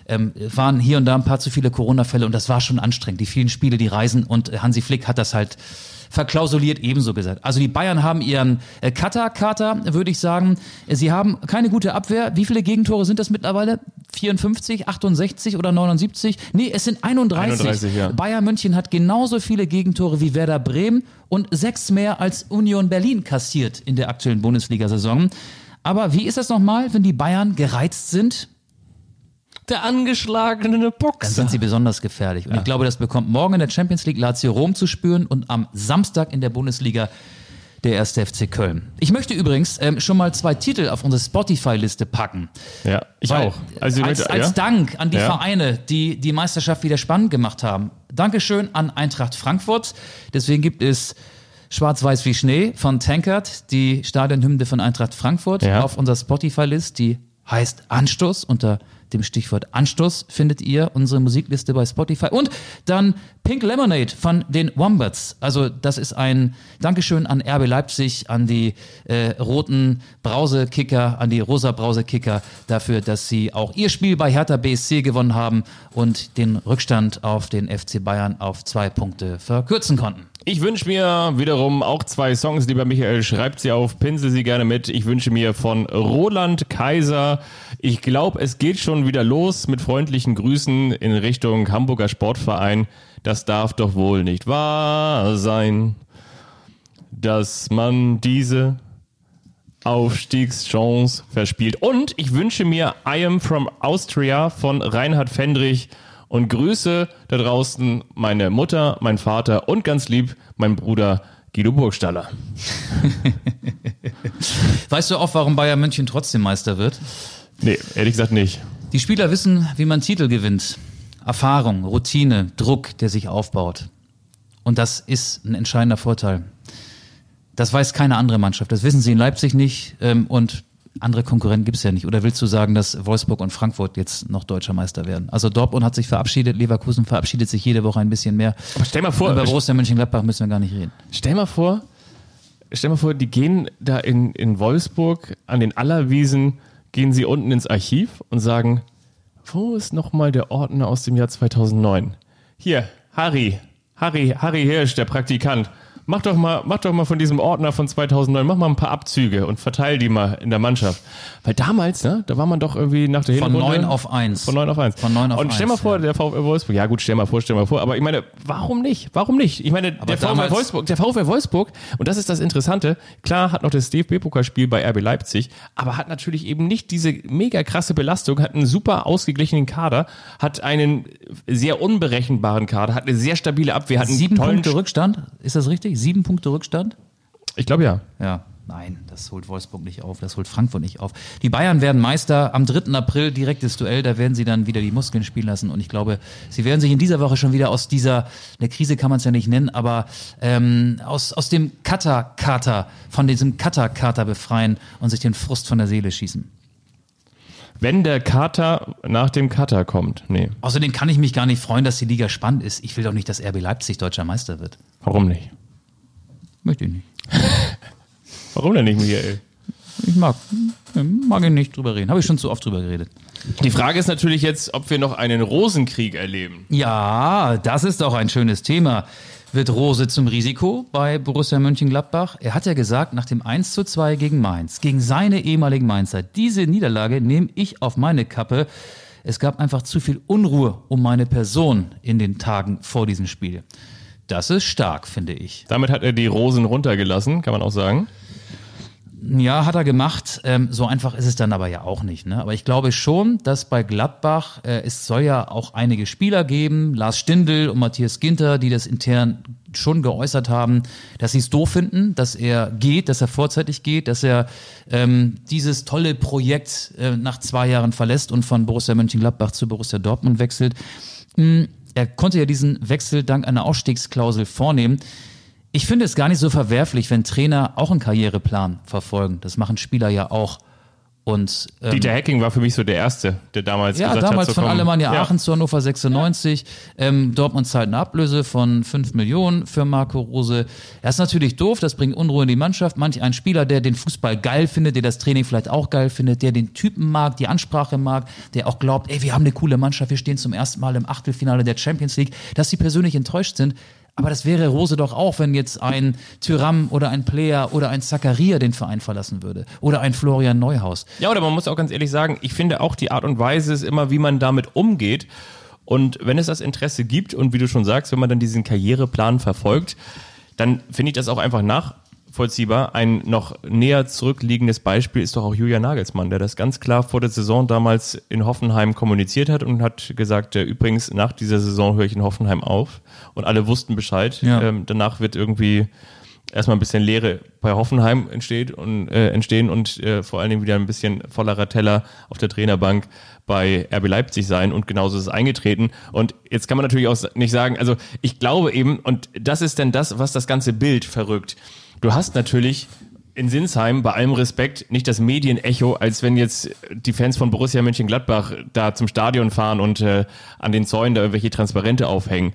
ähm, waren hier und da ein paar zu viele Corona-Fälle und das war schon anstrengend. Die vielen Spiele, die Reisen und äh, Hansi Flick hat das halt verklausuliert ebenso gesagt. Also die Bayern haben ihren äh, Cutter-Kater, würde ich sagen. Sie haben keine gute Abwehr. Wie viele Gegentore sind das mittlerweile? 54, 68 oder 79? Nee, es sind 31. 31, ja. Bayern München hat genauso viele Gegentore wie Werder Bremen und sechs mehr als Union Berlin kassiert in der aktuellen Bundesliga-Saison. Aber wie ist das nochmal, wenn die Bayern gereizt sind? Der angeschlagene Dann Boxer. sind sie besonders gefährlich. Und ich glaube, das bekommt morgen in der Champions League Lazio Rom zu spüren und am Samstag in der Bundesliga der erste FC Köln. Ich möchte übrigens ähm, schon mal zwei Titel auf unsere Spotify-Liste packen. Ja, ich Weil- auch. Also als, als ja? Dank an die Ja. Vereine, die die Meisterschaft wieder spannend gemacht haben. Dankeschön an Eintracht Frankfurt. Deswegen gibt es Schwarz-Weiß wie Schnee von Tankard, die Stadionhymne von Eintracht Frankfurt Ja. auf unserer Spotify-List, die heißt Anstoß. Unter dem Stichwort Anstoß findet ihr unsere Musikliste bei Spotify. Und dann Pink Lemonade von den Wombats. Also das ist ein Dankeschön an RB Leipzig, an die äh, roten Brausekicker, an die rosa Brausekicker dafür, dass sie auch ihr Spiel bei Hertha BSC gewonnen haben und den Rückstand auf den FC Bayern auf zwei Punkte verkürzen konnten. Ich wünsche mir wiederum auch zwei Songs, lieber Michael, schreibt sie auf, pinsel sie gerne mit. Ich wünsche mir von Roland Kaiser, ich glaube, es geht schon wieder los mit freundlichen Grüßen in Richtung Hamburger Sportverein. Das darf doch wohl nicht wahr sein, dass man diese Aufstiegschance verspielt. Und ich wünsche mir I Am From Austria von Reinhard Fendrich und grüße da draußen meine Mutter, mein Vater und ganz lieb mein Bruder Guido Burgstaller. Weißt du auch, warum Bayern München trotzdem Meister wird? Nee, ehrlich gesagt nicht. Die Spieler wissen, wie man Titel gewinnt. Erfahrung, Routine, Druck, der sich aufbaut. Und das ist ein entscheidender Vorteil. Das weiß keine andere Mannschaft. Das wissen sie in Leipzig nicht. Ähm, und andere Konkurrenten gibt es ja nicht. Oder willst du sagen, dass Wolfsburg und Frankfurt jetzt noch deutscher Meister werden? Also Dortmund hat sich verabschiedet, Leverkusen verabschiedet sich jede Woche ein bisschen mehr. Aber stell mal vor, Über Borussia Mönchengladbach müssen wir gar nicht reden. stell mal vor, stell mal vor, die gehen da in, in Wolfsburg an den Allerwiesen, gehen sie unten ins Archiv und sagen, wo ist nochmal der Ordner aus dem Jahr 2009? Hier, Harry, Harry, Harry Hirsch, der Praktikant. Mach doch mal, mach doch mal von diesem Ordner von 2009, mach mal ein paar Abzüge und verteil die mal in der Mannschaft. Weil damals, ne, da war man doch irgendwie nach der Von Hinrunde. 9 auf 1. Von 9 auf 1. Von 9 auf Und stell mal 1, vor, ja. der VfL Wolfsburg, ja gut, stell mal vor, stell mal vor, aber ich meine, warum nicht? Warum nicht? Ich meine, der VfL Wolfsburg, der VfL Wolfsburg, und das ist das Interessante, klar hat noch das DFB-Pokalspiel bei RB Leipzig, aber hat natürlich eben nicht diese mega krasse Belastung, hat einen super ausgeglichenen Kader, hat einen sehr unberechenbaren Kader, hat eine sehr stabile Abwehr, hat einen Sieben tollen Punkte Rückstand. Ist das richtig? Sieben Punkte Rückstand? Ich glaube ja. Ja, nein, das holt Wolfsburg nicht auf, das holt Frankfurt nicht auf. Die Bayern werden Meister am 3. April, direktes Duell, da werden sie dann wieder die Muskeln spielen lassen und ich glaube, sie werden sich in dieser Woche schon wieder aus dieser, eine Krise kann man es ja nicht nennen, aber ähm, aus, aus dem Kata-Kater, von diesem Kata-Kater befreien und sich den Frust von der Seele schießen. Wenn der Kater nach dem Kater kommt, nee, Außerdem kann ich mich gar nicht freuen, dass die Liga spannend ist. Ich will doch nicht, dass RB Leipzig deutscher Meister wird. warum nicht? Möchte ich nicht. Warum denn nicht, Michael? Ich mag, mag ich nicht drüber reden. Habe ich schon zu oft drüber geredet. Die Frage ist natürlich jetzt, ob wir noch einen Rosenkrieg erleben. Ja, das ist auch ein schönes Thema. Wird Rose zum Risiko bei Borussia Mönchengladbach? Er hat ja gesagt, nach dem 1 zu 2 gegen Mainz, gegen seine ehemaligen Mainzer, diese Niederlage nehme ich auf meine Kappe. Es gab einfach zu viel Unruhe um meine Person in den Tagen vor diesem Spiel. Das ist stark, finde ich. Damit hat er die Rosen runtergelassen, kann man auch sagen. Ja, hat er gemacht. Ähm, so einfach ist es dann aber ja auch nicht. Ne? Aber ich glaube schon, dass bei Gladbach, äh, es soll ja auch einige Spieler geben, Lars Stindl und Matthias Ginter, die das intern schon geäußert haben, dass sie es doof finden, dass er geht, dass er vorzeitig geht, dass er ähm, dieses tolle Projekt äh, nach zwei Jahren verlässt und von Borussia Mönchengladbach zu Borussia Dortmund wechselt. Mhm. Er konnte ja diesen Wechsel dank einer Ausstiegsklausel vornehmen. Ich finde es gar nicht so verwerflich, wenn Trainer auch einen Karriereplan verfolgen. Das machen Spieler ja auch. Und, ähm, Dieter Hecking war für mich so der Erste, der damals ja, gesagt damals hat, so von Alemannia ja. Aachen zu Hannover 96. Ähm, Dortmund zahlt eine Ablöse von 5 Millionen für Marco Rose. Das ist natürlich doof, das bringt Unruhe in die Mannschaft. Manch ein Spieler, der den Fußball geil findet, der das Training vielleicht auch geil findet, der den Typen mag, die Ansprache mag, der auch glaubt, ey, wir haben eine coole Mannschaft, wir stehen zum ersten Mal im Achtelfinale der Champions League, dass sie persönlich enttäuscht sind. Aber das wäre Rose doch auch, wenn jetzt ein Tyram oder ein Player oder ein Zakaria den Verein verlassen würde. Oder ein Florian Neuhaus. Ja, oder man muss auch ganz ehrlich sagen, ich finde auch die Art und Weise ist immer, wie man damit umgeht. Und wenn es das Interesse gibt und wie du schon sagst, wenn man dann diesen Karriereplan verfolgt, dann finde ich das auch einfach nachvollziehbar. Ein noch näher zurückliegendes Beispiel ist doch auch Julian Nagelsmann, der das ganz klar vor der Saison damals in Hoffenheim kommuniziert hat und hat gesagt, äh, übrigens nach dieser Saison höre ich in Hoffenheim auf. Und alle wussten Bescheid. Ja. Ähm, danach wird irgendwie erstmal ein bisschen Leere bei Hoffenheim entsteht und, äh, entstehen und äh, vor allen Dingen wieder ein bisschen vollerer Teller auf der Trainerbank bei RB Leipzig sein und genauso ist es eingetreten. Und jetzt kann man natürlich auch nicht sagen, also ich glaube eben, und das ist denn das, was das ganze Bild verrückt. Du hast natürlich in Sinsheim bei allem Respekt nicht das Medienecho, als wenn jetzt die Fans von Borussia Mönchengladbach da zum Stadion fahren und äh, an den Zäunen da irgendwelche Transparente aufhängen.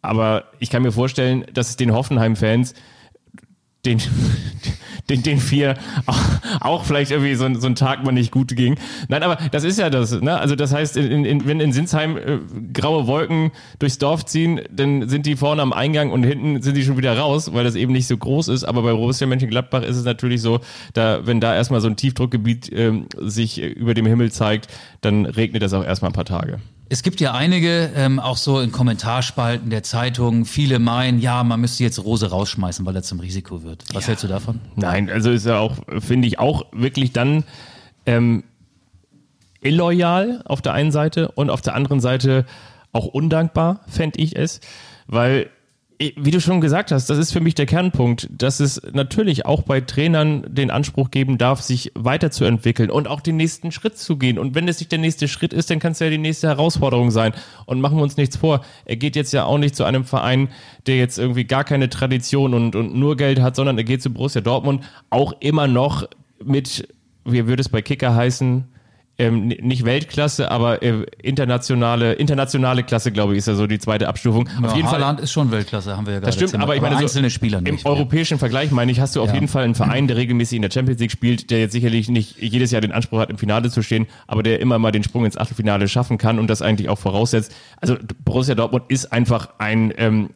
Aber ich kann mir vorstellen, dass es den Hoffenheim-Fans den, den, den vier auch, auch vielleicht irgendwie so, so ein Tag mal nicht gut ging. Nein, aber das ist ja das. Ne? Also das heißt, in, in, wenn in Sinsheim äh, graue Wolken durchs Dorf ziehen, dann sind die vorne am Eingang und hinten sind die schon wieder raus, weil das eben nicht so groß ist. Aber bei Borussia Mönchengladbach ist es natürlich so, da wenn da erstmal so ein Tiefdruckgebiet ähm, sich äh, über dem Himmel zeigt, dann regnet das auch erstmal ein paar Tage. Es gibt ja einige, ähm, auch so in Kommentarspalten der Zeitungen, viele meinen, ja, man müsste jetzt Rose rausschmeißen, weil er zum Risiko wird. Was hältst du davon? Nein, also ist ja auch, finde ich, auch wirklich dann ähm, illoyal auf der einen Seite und auf der anderen Seite auch undankbar, fände ich es, weil wie du schon gesagt hast, das ist für mich der Kernpunkt, dass es natürlich auch bei Trainern den Anspruch geben darf, sich weiterzuentwickeln und auch den nächsten Schritt zu gehen. Und wenn es nicht der nächste Schritt ist, dann kann es ja die nächste Herausforderung sein. Und machen wir uns nichts vor. Er geht jetzt ja auch nicht zu einem Verein, der jetzt irgendwie gar keine Tradition und, und nur Geld hat, sondern er geht zu Borussia Dortmund auch immer noch mit, wie würde es bei Kicker heißen, ähm, nicht Weltklasse, aber äh, internationale, internationale Klasse, glaube ich, ist ja so die zweite Abstufung. Auf jeden Fall Haaland ist schon Weltklasse, haben wir ja gerade das stimmt, aber ich meine, so einzelne Spieler im nicht. europäischen Vergleich, meine ich, hast du auf Ja. jeden Fall einen Verein, der regelmäßig in der Champions League spielt, der jetzt sicherlich nicht jedes Jahr den Anspruch hat, im Finale zu stehen, aber der immer mal den Sprung ins Achtelfinale schaffen kann und das eigentlich auch voraussetzt. Also Borussia Dortmund ist einfach ein ähm,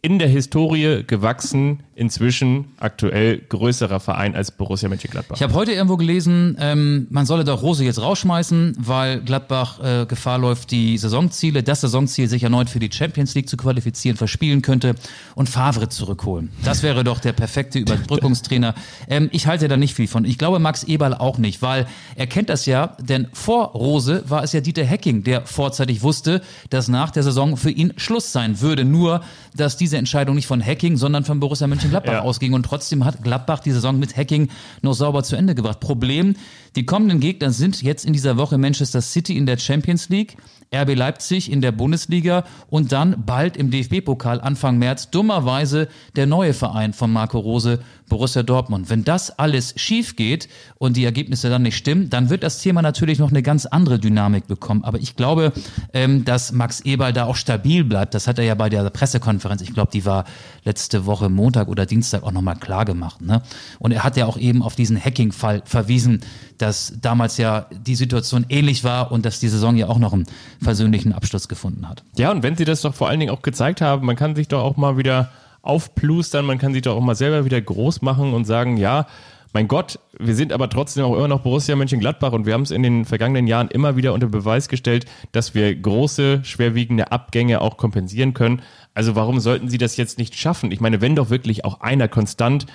in der Historie gewachsen, inzwischen aktuell größerer Verein als Borussia Mönchengladbach. Ich habe heute irgendwo gelesen, ähm, man solle doch Rose jetzt rausschmeißen, weil Gladbach äh, Gefahr läuft, die Saisonziele, das Saisonziel sich erneut für die Champions League zu qualifizieren, verspielen könnte und Favre zurückholen. Das wäre doch der perfekte Überbrückungstrainer. Ähm, ich halte da nicht viel von. Ich glaube Max Eberl auch nicht, weil er kennt das ja, denn vor Rose war es ja Dieter Hecking, der vorzeitig wusste, dass nach der Saison für ihn Schluss sein würde. Nur, dass diese Entscheidung nicht von Hacking, sondern von Borussia Mönchengladbach Ja. ausging und trotzdem hat Gladbach die Saison mit Hacking noch sauber zu Ende gebracht. Problem, die kommenden Gegner sind jetzt in dieser Woche Manchester City in der Champions League, RB Leipzig in der Bundesliga und dann bald im DFB-Pokal Anfang März dummerweise der neue Verein von Marco Rose, Borussia Dortmund. Wenn das alles schief geht und die Ergebnisse dann nicht stimmen, dann wird das Thema natürlich noch eine ganz andere Dynamik bekommen. Aber ich glaube, ähm, dass Max Eberl da auch stabil bleibt. Das hat er ja bei der Pressekonferenz, ich glaube, die war letzte Woche Montag oder Dienstag auch nochmal klar gemacht. Ne? Und er hat ja auch eben auf diesen Hacking-Fall verwiesen, dass damals ja die Situation ähnlich war und dass die Saison ja auch noch einen versöhnlichen Abschluss gefunden hat. Ja, und wenn sie das doch vor allen Dingen auch gezeigt haben, man kann sich doch auch mal wieder aufplustern, man kann sich doch auch mal selber wieder groß machen und sagen, ja, mein Gott, wir sind aber trotzdem auch immer noch Borussia Mönchengladbach und wir haben es in den vergangenen Jahren immer wieder unter Beweis gestellt, dass wir große, schwerwiegende Abgänge auch kompensieren können. Also warum sollten sie das jetzt nicht schaffen? Ich meine, wenn doch wirklich auch einer konstant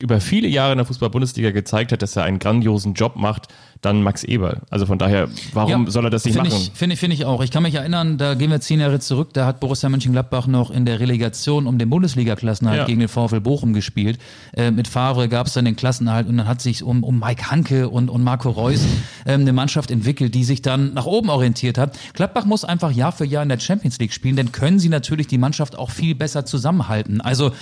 über viele Jahre in der Fußball-Bundesliga gezeigt hat, dass er einen grandiosen Job macht, dann Max Eber. Also von daher, warum Ja, soll er das nicht machen? ich, finde ich, finde ich auch. Ich kann mich erinnern, da gehen wir zehn Jahre zurück, da hat Borussia Mönchengladbach noch in der Relegation um den Bundesliga-Klassenerhalt Ja. gegen den VfL Bochum gespielt. Äh, mit Favre gab es dann den Klassenerhalt und dann hat sich um, um Mike Hanke und, und Marco Reus ähm, eine Mannschaft entwickelt, die sich dann nach oben orientiert hat. Gladbach muss einfach Jahr für Jahr in der Champions League spielen, denn können sie natürlich die Mannschaft auch viel besser zusammenhalten. Also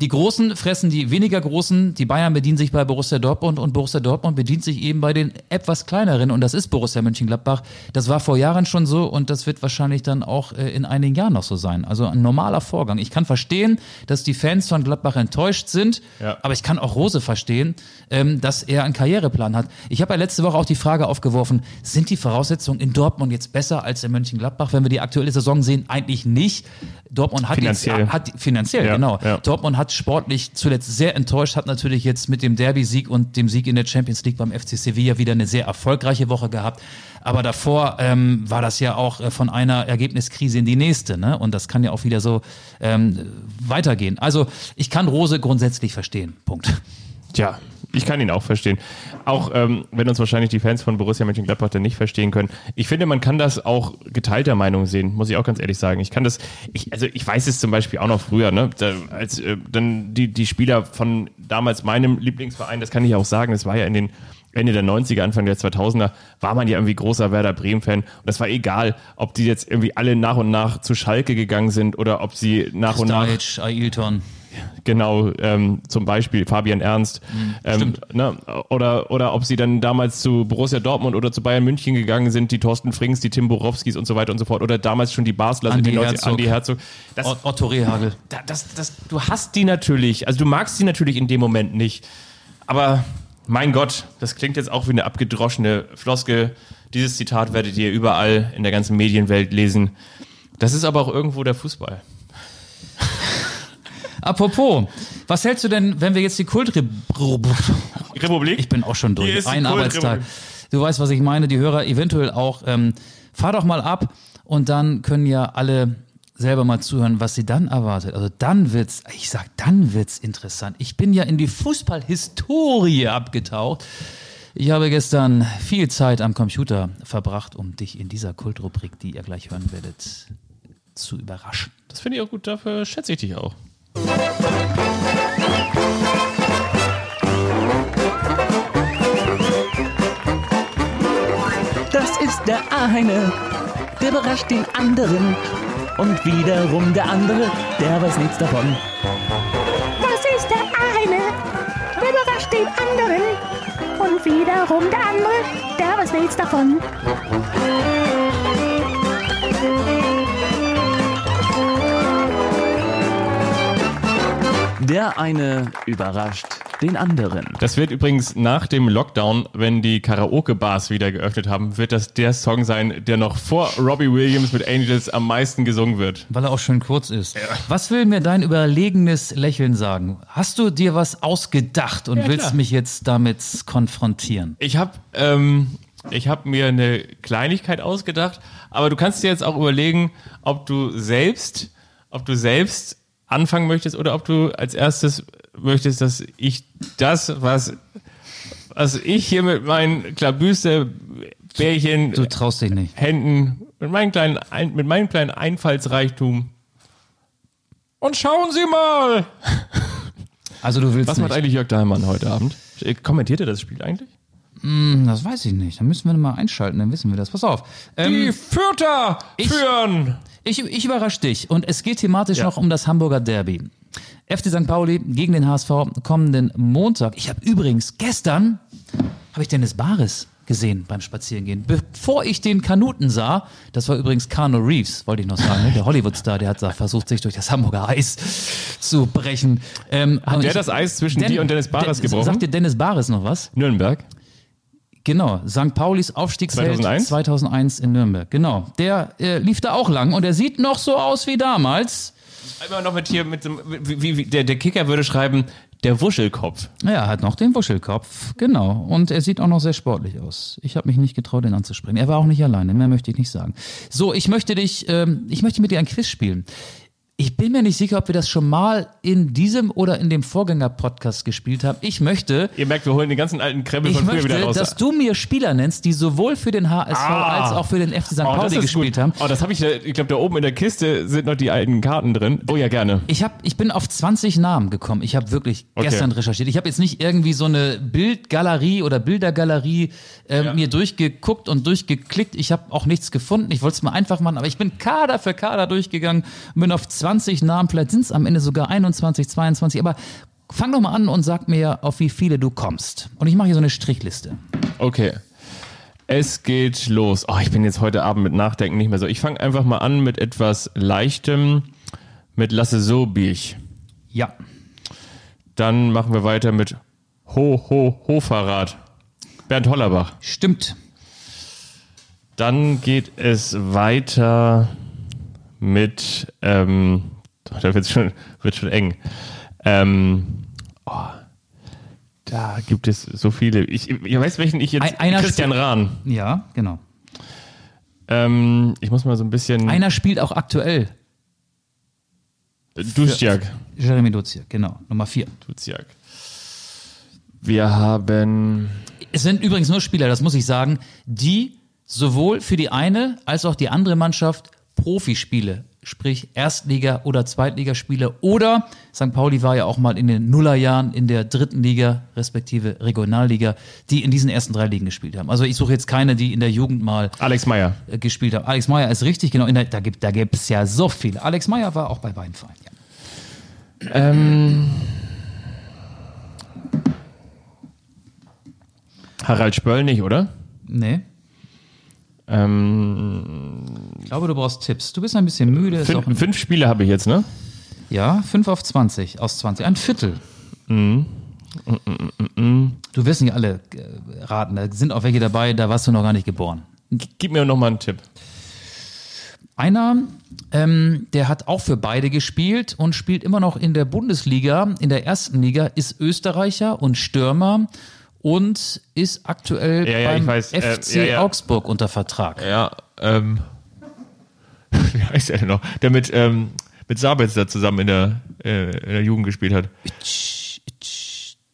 die Großen fressen die weniger Großen. Die Bayern bedienen sich bei Borussia Dortmund und Borussia Dortmund bedient sich eben bei den etwas kleineren und das ist Borussia Mönchengladbach. Das war vor Jahren schon so und das wird wahrscheinlich dann auch äh, in einigen Jahren noch so sein. Also ein normaler Vorgang. Ich kann verstehen, dass die Fans von Gladbach enttäuscht sind, Ja. aber ich kann auch Rose verstehen, ähm, dass er einen Karriereplan hat. Ich habe ja letzte Woche auch die Frage aufgeworfen, sind die Voraussetzungen in Dortmund jetzt besser als in Mönchengladbach, wenn wir die aktuelle Saison sehen? Eigentlich nicht. Dortmund hat Finanziell. jetzt hat finanziell Ja, genau. ja. Dortmund hat sportlich zuletzt sehr enttäuscht, hat natürlich jetzt mit dem Derby-Sieg und dem Sieg in der Champions League beim FC Sevilla wieder eine sehr erfolgreiche Woche gehabt. Aber davor ähm, war das ja auch äh, von einer Ergebniskrise in die nächste, ne? Und das kann ja auch wieder so ähm, weitergehen. Also ich kann Rose grundsätzlich verstehen. Punkt. Tja, ich kann ihn auch verstehen. Auch ähm, wenn uns wahrscheinlich die Fans von Borussia Mönchengladbach dann nicht verstehen können. Ich finde, man kann das auch geteilter Meinung sehen, muss ich auch ganz ehrlich sagen. Ich kann das, ich, also ich weiß es zum Beispiel auch noch früher, ne? Da, als äh, dann die, die Spieler von damals meinem Lieblingsverein, das kann ich auch sagen, das war ja in den Ende der 90er, Anfang der 2000er, war man ja irgendwie großer Werder Bremen-Fan. Und das war egal, ob die jetzt irgendwie alle nach und nach zu Schalke gegangen sind oder ob sie nach und nach Ailton. Genau, ähm, zum Beispiel Fabian Ernst. ähm, ne, oder, oder ob sie dann damals zu Borussia Dortmund oder zu Bayern München gegangen sind, die Thorsten Frings, die Tim Borowskis und so weiter und so fort. Oder damals schon die Basler, Andi in den 90 Herzog. Andi Herzog. Das, Ot- Otto Rehagel. da- das, das, du hast die natürlich, also du magst die natürlich in dem Moment nicht. Aber mein Gott, das klingt jetzt auch wie eine abgedroschene Floskel. Dieses Zitat werdet ihr überall in der ganzen Medienwelt lesen. Das ist aber auch irgendwo der Fußball. Apropos, was hältst du denn, wenn wir jetzt die Kultrepublik Republik? Ich bin auch schon durch. Ein. Arbeitstag. Du weißt, was ich meine. Die Hörer eventuell auch. Ähm, fahr doch mal ab und dann können ja alle selber mal zuhören, was sie dann erwartet. Also dann wird's, ich sag, dann wird's interessant. Ich bin ja in die Fußballhistorie abgetaucht. Ich habe gestern viel Zeit am Computer verbracht, um dich in dieser Kultrubrik, die ihr gleich hören werdet, zu überraschen. Das finde ich auch gut, dafür schätze ich dich auch. Das ist der eine, der überrascht den anderen. Und wiederum der andere, der weiß nichts davon. Das ist der eine, der überrascht den anderen. Und wiederum der andere, der weiß nichts davon. Der eine überrascht den anderen. Das wird übrigens nach dem Lockdown, wenn die Karaoke-Bars wieder geöffnet haben, wird das der Song sein, der noch vor Robbie Williams mit Angels am meisten gesungen wird. Weil er auch schön kurz ist. Was will mir dein überlegenes Lächeln sagen? Hast du dir was ausgedacht und Ja, willst klar. mich jetzt damit konfrontieren? Ich habe ähm, ich hab mir eine Kleinigkeit ausgedacht, aber du kannst dir jetzt auch überlegen, ob du selbst, ob du selbst anfangen möchtest oder ob du als erstes möchtest, dass ich das, was, was ich hier mit meinen Klabüste Bärchen Du traust dich nicht. Händen, mit meinem kleinen, Ein- mit meinem kleinen Einfallsreichtum. Und schauen Sie mal! Also du willst Was macht nicht. eigentlich Jörg Dahlmann heute Abend? Kommentiert er das Spiel eigentlich? Hm, Das weiß ich nicht. Da müssen wir mal einschalten, dann wissen wir das. Pass auf. Die Ähm, Fürther ich- führen! ich, ich überrasche dich. Und es geht thematisch Ja. noch um das Hamburger Derby. FC St. Pauli gegen den HSV kommenden Montag. Ich habe übrigens gestern habe ich Dennis Bares gesehen beim Spazierengehen. Bevor ich den Kanuten sah, das war übrigens Carno Reeves, wollte ich noch sagen, ne? der Hollywood-Star, der hat versucht, sich durch das Hamburger Eis zu brechen. Ähm, Hat der ich- das Eis zwischen Den- dir und Dennis Bares Den- gebrochen? Sagt dir Dennis Bares noch was? Nürnberg. Genau, St. Paulis Aufstiegsheld 2001? 2001 in Nürnberg. Genau, der äh, lief da auch lang und er sieht noch so aus wie damals. Einmal noch mit hier, mit dem, wie, wie, wie, der, der Kicker würde schreiben, der Wuschelkopf. Ja, er hat noch den Wuschelkopf, genau. Und er sieht auch noch sehr sportlich aus. Ich habe mich nicht getraut, ihn anzusprechen. Er war auch nicht alleine, mehr möchte ich nicht sagen. So, ich möchte dich, ähm, ich möchte mit dir ein Quiz spielen. Ich bin mir nicht sicher, ob wir das schon mal in diesem oder in dem Vorgänger-Podcast gespielt haben. Ich möchte, Ihr merkt, wir holen den ganzen alten Krempel ich von früher wieder möchte, raus. dass du mir Spieler nennst, die sowohl für den HSV Ah. als auch für den FC St. oh, Pauli gespielt gut. haben. Oh, das habe ich, ich glaube, da oben in der Kiste sind noch die alten Karten drin. Oh ja, gerne. Ich, hab, ich bin auf 20 Namen gekommen. Ich habe wirklich Okay. gestern recherchiert. Ich habe jetzt nicht irgendwie so eine Bildgalerie oder Bildergalerie äh, Ja. mir durchgeguckt und durchgeklickt. Ich habe auch nichts gefunden. Ich wollte es mal einfach machen, aber ich bin Kader für Kader durchgegangen und bin auf 20 Namen. Vielleicht sind es am Ende sogar 21, 22. Aber fang doch mal an und sag mir, auf wie viele du kommst. Und ich mache hier so eine Strichliste. Okay. Es geht los. Oh, ich bin jetzt heute Abend mit Nachdenken nicht mehr so. Ich fange einfach mal an mit etwas Leichtem, mit Lasse Sobich. Ja. Dann machen wir weiter mit Ho, Ho, Hoferrad. Bernd Hollerbach. Stimmt. Dann geht es weiter mit, ähm, oh, da wird's schon, wird schon eng. Ähm, oh, da gibt es so viele. Ich, ich weiß, welchen ich jetzt. Ein- einer Christian Rahn. Ja, genau. Ähm, ich muss mal so ein bisschen. Einer spielt auch aktuell. Duschjak. Jeremy Duziak, genau. Nummer vier. Duziak. Wir haben. Es sind übrigens nur Spieler, das muss ich sagen, die sowohl für die eine als auch die andere Mannschaft Profispiele, sprich Erstliga- oder Zweitligaspiele oder St. Pauli war ja auch mal in den Nullerjahren in der dritten Liga, respektive Regionalliga, die in diesen ersten drei Ligen gespielt haben. Also ich suche jetzt keine, die in der Jugend mal Alex Meyer. äh, gespielt haben. Alex Meyer ist richtig, genau, in der, da gibt da gibt's ja so viele. Alex Meyer war auch bei beiden Vereinen. Ja. Harald Spöll nicht, oder? Nee, Ähm, ich glaube, du brauchst Tipps. Du bist ein bisschen müde. Auch ein, fünf, fünf Spiele habe ich jetzt, ne? Ja, 5 auf 20 aus 20. Ein Viertel. Mhm. Du wirst nicht alle äh, raten. Da sind auch welche dabei, da warst du noch gar nicht geboren. Gib mir noch mal einen Tipp. Einer, ähm, der hat auch für beide gespielt und spielt immer noch in der Bundesliga, in der ersten Liga, ist Österreicher und Stürmer und ist aktuell Ja, ja, beim ich weiß, äh, FC ja, ja. Augsburg unter Vertrag. Ja, ähm. Wie heißt er denn noch? Der mit, ähm, mit Sabitzer zusammen in der, äh, in der Jugend gespielt hat.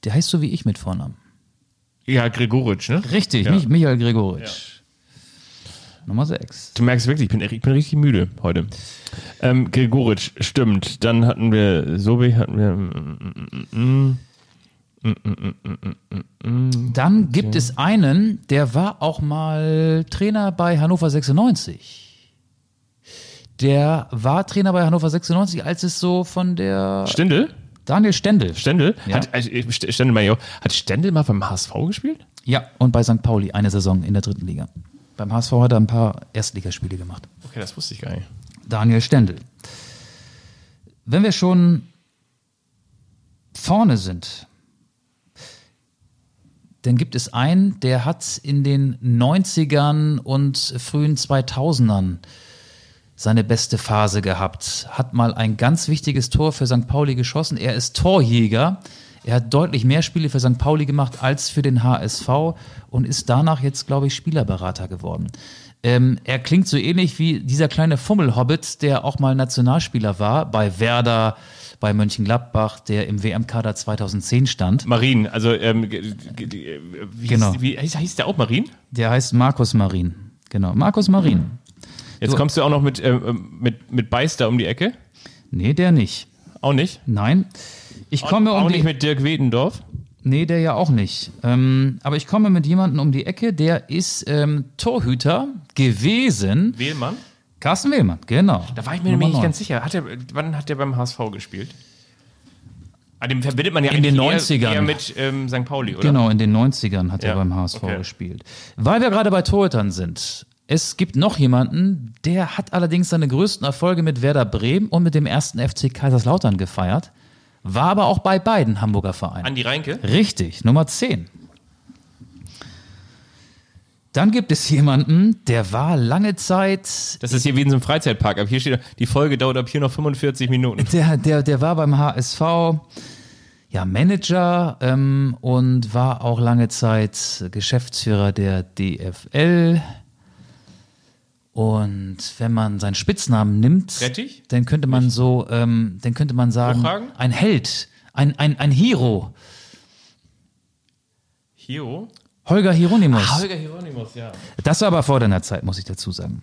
Der heißt so wie ich mit Vornamen. Ja, Gregoritsch, ne? Richtig. Mich, Michael Gregoritsch. Nummer 6. Du merkst wirklich, ich bin, ich bin richtig müde heute. Ähm, Gregoritsch, stimmt. Dann hatten wir Sobi, hatten wir. mm, Dann gibt es einen, der war auch mal Trainer bei Hannover 96. Der war Trainer bei Hannover 96, als es so von der Stendel? Daniel Stendel. Stendel? Ja. Hat, also, Stendel auch. Hat Stendel mal beim HSV gespielt? Ja, und bei St. Pauli eine Saison in der dritten Liga. Beim HSV hat er ein paar Erstligaspiele gemacht. Okay, das wusste ich gar nicht. Daniel Stendel. Wenn wir schon vorne sind, dann gibt es einen, der hat in den 90ern und frühen 2000ern seine beste Phase gehabt, hat mal ein ganz wichtiges Tor für St. Pauli geschossen. Er ist Torjäger. Er hat deutlich mehr Spiele für St. Pauli gemacht als für den HSV und ist danach jetzt, glaube ich, Spielerberater geworden. Ähm, er klingt so ähnlich wie dieser kleine Fummelhobbit, der auch mal Nationalspieler war bei Werder, bei Mönchengladbach, der im WM-Kader 2010 stand. Marin, also, ähm, wie, Genau. hieß, wie hieß der auch Marin? Der heißt Markus Marin. Genau, Markus Marin. Jetzt So. kommst du auch noch mit, ähm, mit, mit Beister um die Ecke? Nee, der nicht. Auch nicht? Nein. Ich komme um auch die nicht mit Dirk Wedendorf? Nee, der ja auch nicht. Ähm, aber ich komme mit jemandem um die Ecke, der ist ähm, Torhüter gewesen. Wehlmann? Carsten Wehlmann, genau. Da war ich mir Nummer nämlich nicht ganz sicher. Hat er, wann hat er beim HSV gespielt? Ah, den verbindet man ja In den eigentlich 90ern. Eher, mit ähm, St. Pauli, oder? Genau, in den 90ern hat er Ja, beim HSV okay. gespielt. Weil wir gerade bei Torhütern sind. Es gibt noch jemanden, der hat allerdings seine größten Erfolge mit Werder Bremen und mit dem ersten FC Kaiserslautern gefeiert, war aber auch bei beiden Hamburger Vereinen. Andi Reinke? Richtig, Nummer 10. Dann gibt es jemanden, der war lange Zeit, Das ist hier wie in so einem Freizeitpark. Aber hier steht, die Folge dauert ab hier noch 45 Minuten. der, der, der war beim HSV ja, Manager ähm, und war auch lange Zeit Geschäftsführer der DFL. Und wenn man seinen Spitznamen nimmt, Rettich? dann könnte man so, ähm, dann könnte man sagen, Hochhagen? ein Held, ein, ein, ein Hero. Hio? Holger Hieronymus. Ah, Holger Hieronymus, ja. Das war aber vor deiner Zeit, muss ich dazu sagen.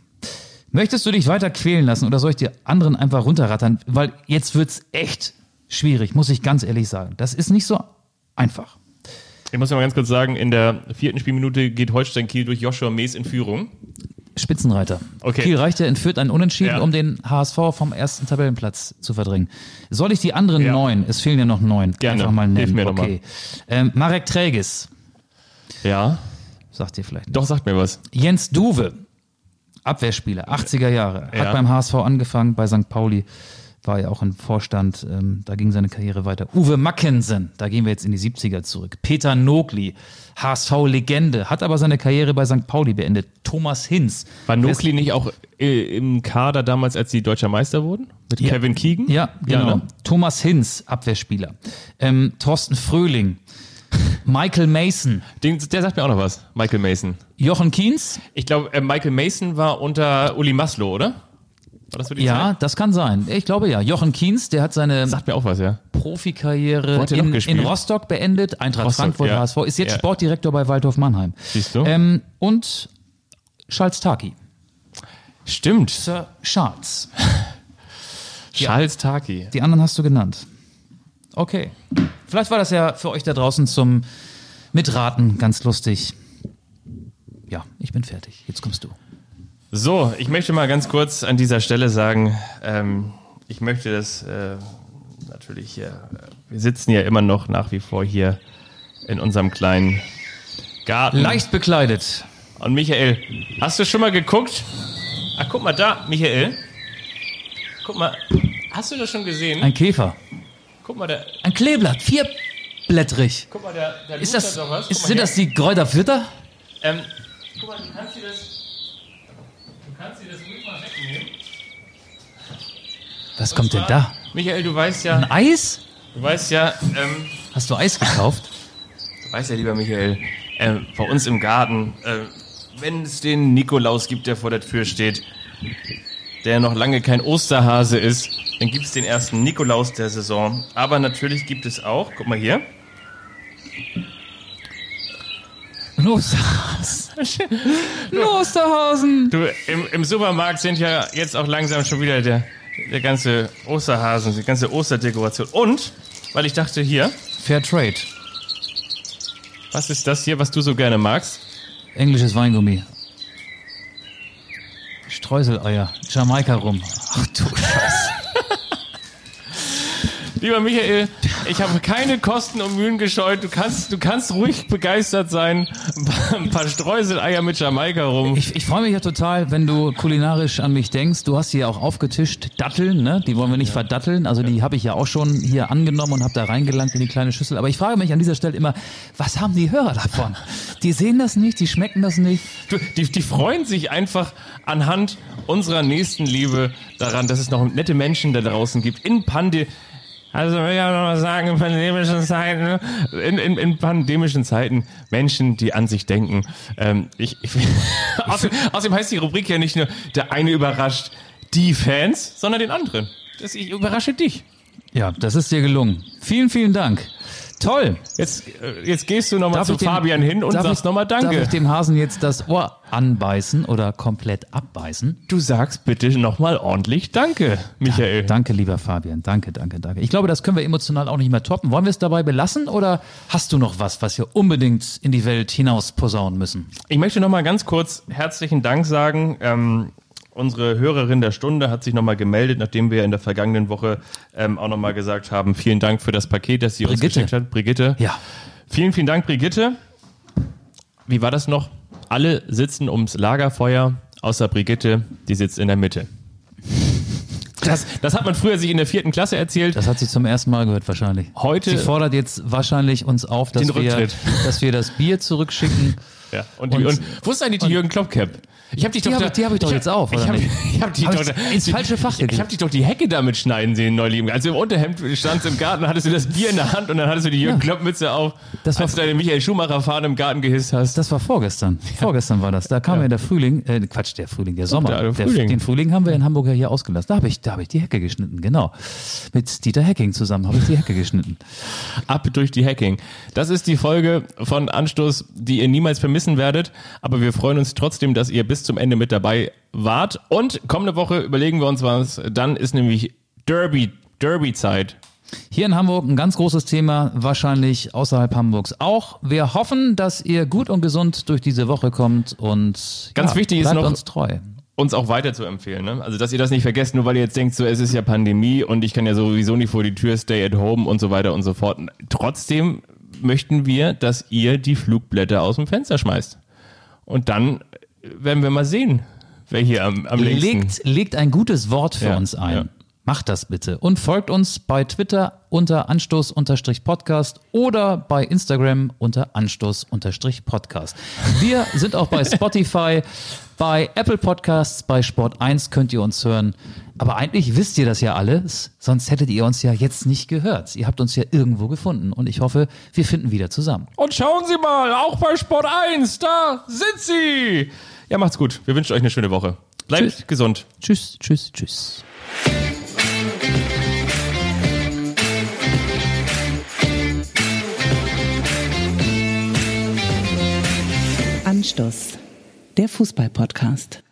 Möchtest du dich weiter quälen lassen oder soll ich dir anderen einfach runterrattern? Weil jetzt wird's echt schwierig, muss ich ganz ehrlich sagen. Das ist nicht so einfach. Ich muss noch mal ganz kurz sagen, in der vierten Spielminute geht Holstein Kiel durch Joshua Mees in Führung. Spitzenreiter. Okay. Kiel reicht ja in Fürth ein Unentschieden, Ja. um den HSV vom ersten Tabellenplatz zu verdrängen. Soll ich die anderen Ja. neun, es fehlen ja noch neun, Gerne. einfach mal Hilf nennen? mir noch mal. okay. Ähm, Marek Träges, Ja. sagt ihr vielleicht. nicht. Doch, sagt mir was. Jens Duwe, Abwehrspieler, 80er Jahre, hat Ja. beim HSV angefangen, bei St. Pauli war ja auch im Vorstand, ähm, da ging seine Karriere weiter. Uwe Mackensen, da gehen wir jetzt in die 70er zurück. Peter Nogli, HSV-Legende, hat aber seine Karriere bei St. Pauli beendet. Thomas Hinz. War Nokli nicht auch äh, im Kader damals, als die deutscher Meister wurden? Mit Kevin Keegan? Ja, genau. ne? Thomas Hinz, Abwehrspieler. Ähm, Thorsten Fröhling, Michael Mason, Den, der sagt mir auch noch was. Michael Mason. Jochen Kienz. Ich glaube, äh, Michael Mason war unter Uli Maslow, oder? War das so die Ja, Zeit? das kann sein. Ich glaube ja. Jochen Kienz, der hat seine Sagt mir auch was, ja. Profikarriere er in, in Rostock beendet, Eintracht Rostock, Frankfurt, ja. HSV, ist jetzt Ja. Sportdirektor bei Waldhof Mannheim. Siehst du? Ähm, und Charles Taki. Stimmt. Sir Charles. Charles Taki. Die anderen hast du genannt. Okay. Vielleicht war das ja für euch da draußen zum Mitraten ganz lustig. Ja, ich bin fertig. Jetzt kommst du. So, ich möchte mal ganz kurz an dieser Stelle sagen, ähm, ich möchte das äh, natürlich hier, wir sitzen ja immer noch nach wie vor hier in unserem kleinen Garten. Leicht bekleidet. Und Michael, hast du schon mal geguckt? Ach, guck mal da, Michael. Guck mal, hast du das schon gesehen? Ein Käfer. Guck mal, da, Ein Kleeblatt. Vierblättrig. guck mal, da, da Ist das, doch was. Guck ist, mal sind her. das die Kräuter Fürther? Ähm, guck mal, du kannst dir das, du kannst dir das ruhig mal wegnehmen. Was kommt denn da? Michael, du weißt ja, Ein Eis? du weißt ja, ähm, Hast du Eis gekauft? Du weißt ja, lieber Michael, äh, bei uns im Garten, äh, wenn es den Nikolaus gibt, der vor der Tür steht, der noch lange kein Osterhase ist, dann gibt es den ersten Nikolaus der Saison. Aber natürlich gibt es auch, guck mal hier, Osterhasen. Osterhasen. du, im, im Supermarkt sind ja jetzt auch langsam schon wieder der, der ganze Osterhasen, die ganze Osterdekoration. Und, weil ich dachte hier, Fair Trade. was ist das hier, was du so gerne magst? Englisches Weingummi. Streuseleier. Jamaika rum. Ach du Scheiße. Lieber Michael, ich habe keine Kosten und Mühen gescheut. Du kannst, du kannst ruhig begeistert sein. Ein paar, Streuseleier mit Jamaika rum. Ich, ich freue mich ja total, wenn du kulinarisch an mich denkst. Du hast hier auch aufgetischt Datteln, ne? Die wollen wir nicht verdatteln. Also die habe ich ja auch schon hier angenommen und habe da reingelangt in die kleine Schüssel. Aber ich frage mich an dieser Stelle immer, was haben die Hörer davon? Die sehen das nicht, die schmecken das nicht. Du, die, die freuen sich einfach anhand unserer nächsten Liebe daran, dass es noch nette Menschen da draußen gibt. In Pande. Also will ich auch noch mal sagen, in pandemischen Zeiten, ne? in, in, in pandemischen Zeiten Menschen, die an sich denken. Ähm, ich, ich, außerdem, außerdem heißt die Rubrik ja nicht nur, der eine überrascht die Fans, sondern den anderen. Das, ich überrasche dich. Ja, das ist dir gelungen. Vielen, vielen Dank. Toll. Jetzt, äh, jetzt gehst du nochmal zu dem- Fabian hin und darf sagst nochmal Darf Danke. ich dem Hasen jetzt das Ohr anbeißen oder komplett abbeißen? Du sagst bitte nochmal ordentlich Danke, Michael. Danke, lieber Fabian. Danke, danke, danke. Ich glaube, das können wir emotional auch nicht mehr toppen. Wollen wir es dabei belassen oder hast du noch was, was wir unbedingt in die Welt hinaus posaunen müssen? Ich möchte nochmal ganz kurz herzlichen Dank sagen. Ähm, Unsere Hörerin der Stunde hat sich nochmal gemeldet, nachdem wir in der vergangenen Woche ähm, auch nochmal gesagt haben, vielen Dank für das Paket, das sie uns Brigitte. geschickt hat. Brigitte. Ja. Vielen, vielen Dank, Brigitte. Wie war das noch? Alle sitzen ums Lagerfeuer, außer Brigitte, die sitzt in der Mitte. Das, das hat man früher sich in der vierten Klasse erzählt. Das hat sie zum ersten Mal gehört wahrscheinlich. Heute- Sie fordert jetzt wahrscheinlich uns auf, dass, wir, dass wir das Bier zurückschicken. Ja. Und, die, Und- und, wo ist eigentlich die Jürgen Klopp Cap? Ich hab dich Die doch hab da- ich- die hab ich doch hab- jetzt auf, Ich oder hab, ich hab die Hab doch da- ins falsche Fach Ich, ich gekriegt. hab dich doch die Hecke damit schneiden sehen neulich. Als du im Unterhemd standst im Garten, hattest du das Bier in der Hand und dann hattest du die Jürgen Klopp Mütze auf, Das war- als du deine Michael Schumacher Fahne im Garten gehisst hast. Das war vorgestern. Vorgestern war das. Da kam ja, der Frühling, äh, Quatsch, der Frühling, der Sommer. der Frühling. den Frühling haben wir in Hamburg ja hier ausgelassen. Da habe ich, da habe ich die Hecke geschnitten, genau. Mit Dieter Hecking zusammen habe ich die Hecke geschnitten. Ab durch die Hacking. Das ist die Folge von Anstoß, die ihr niemals vermissen werdet. Aber wir freuen uns trotzdem, dass ihr bis zum Ende mit dabei wart. Und kommende Woche überlegen wir uns was. Dann ist nämlich Derby, Derby-Zeit. Hier in Hamburg ein ganz großes Thema, wahrscheinlich außerhalb Hamburgs auch. Wir hoffen, dass ihr gut und gesund durch diese Woche kommt und Ganz ja, wichtig ist bleibt noch- uns treu. uns auch weiter zu empfehlen. Ne? Also, dass ihr das nicht vergesst, nur weil ihr jetzt denkt, so, es ist ja Pandemie und ich kann ja sowieso nicht vor die Tür, stay at home und so weiter und so fort. Trotzdem möchten wir, dass ihr die Flugblätter aus dem Fenster schmeißt. Und dann werden wir mal sehen, wer hier am, am längsten... Legt, legt ein gutes Wort für Ja, uns ein. ja. Macht das bitte. Und folgt uns bei Twitter unter Anstoß-Podcast oder bei Instagram unter Anstoß-Podcast. Wir sind auch bei Spotify, bei Apple Podcasts, bei Sport 1 könnt ihr uns hören. Aber eigentlich wisst ihr das ja alles, sonst hättet ihr uns ja jetzt nicht gehört. Ihr habt uns ja irgendwo gefunden und ich hoffe, wir finden wieder zusammen. Und schauen Sie mal, auch bei Sport 1, da sind Sie! Ja, macht's gut. Wir wünschen euch eine schöne Woche. Bleibt Tschüss. gesund. Tschüss, tschüss, tschüss. Anstoß, der Fußball-Podcast.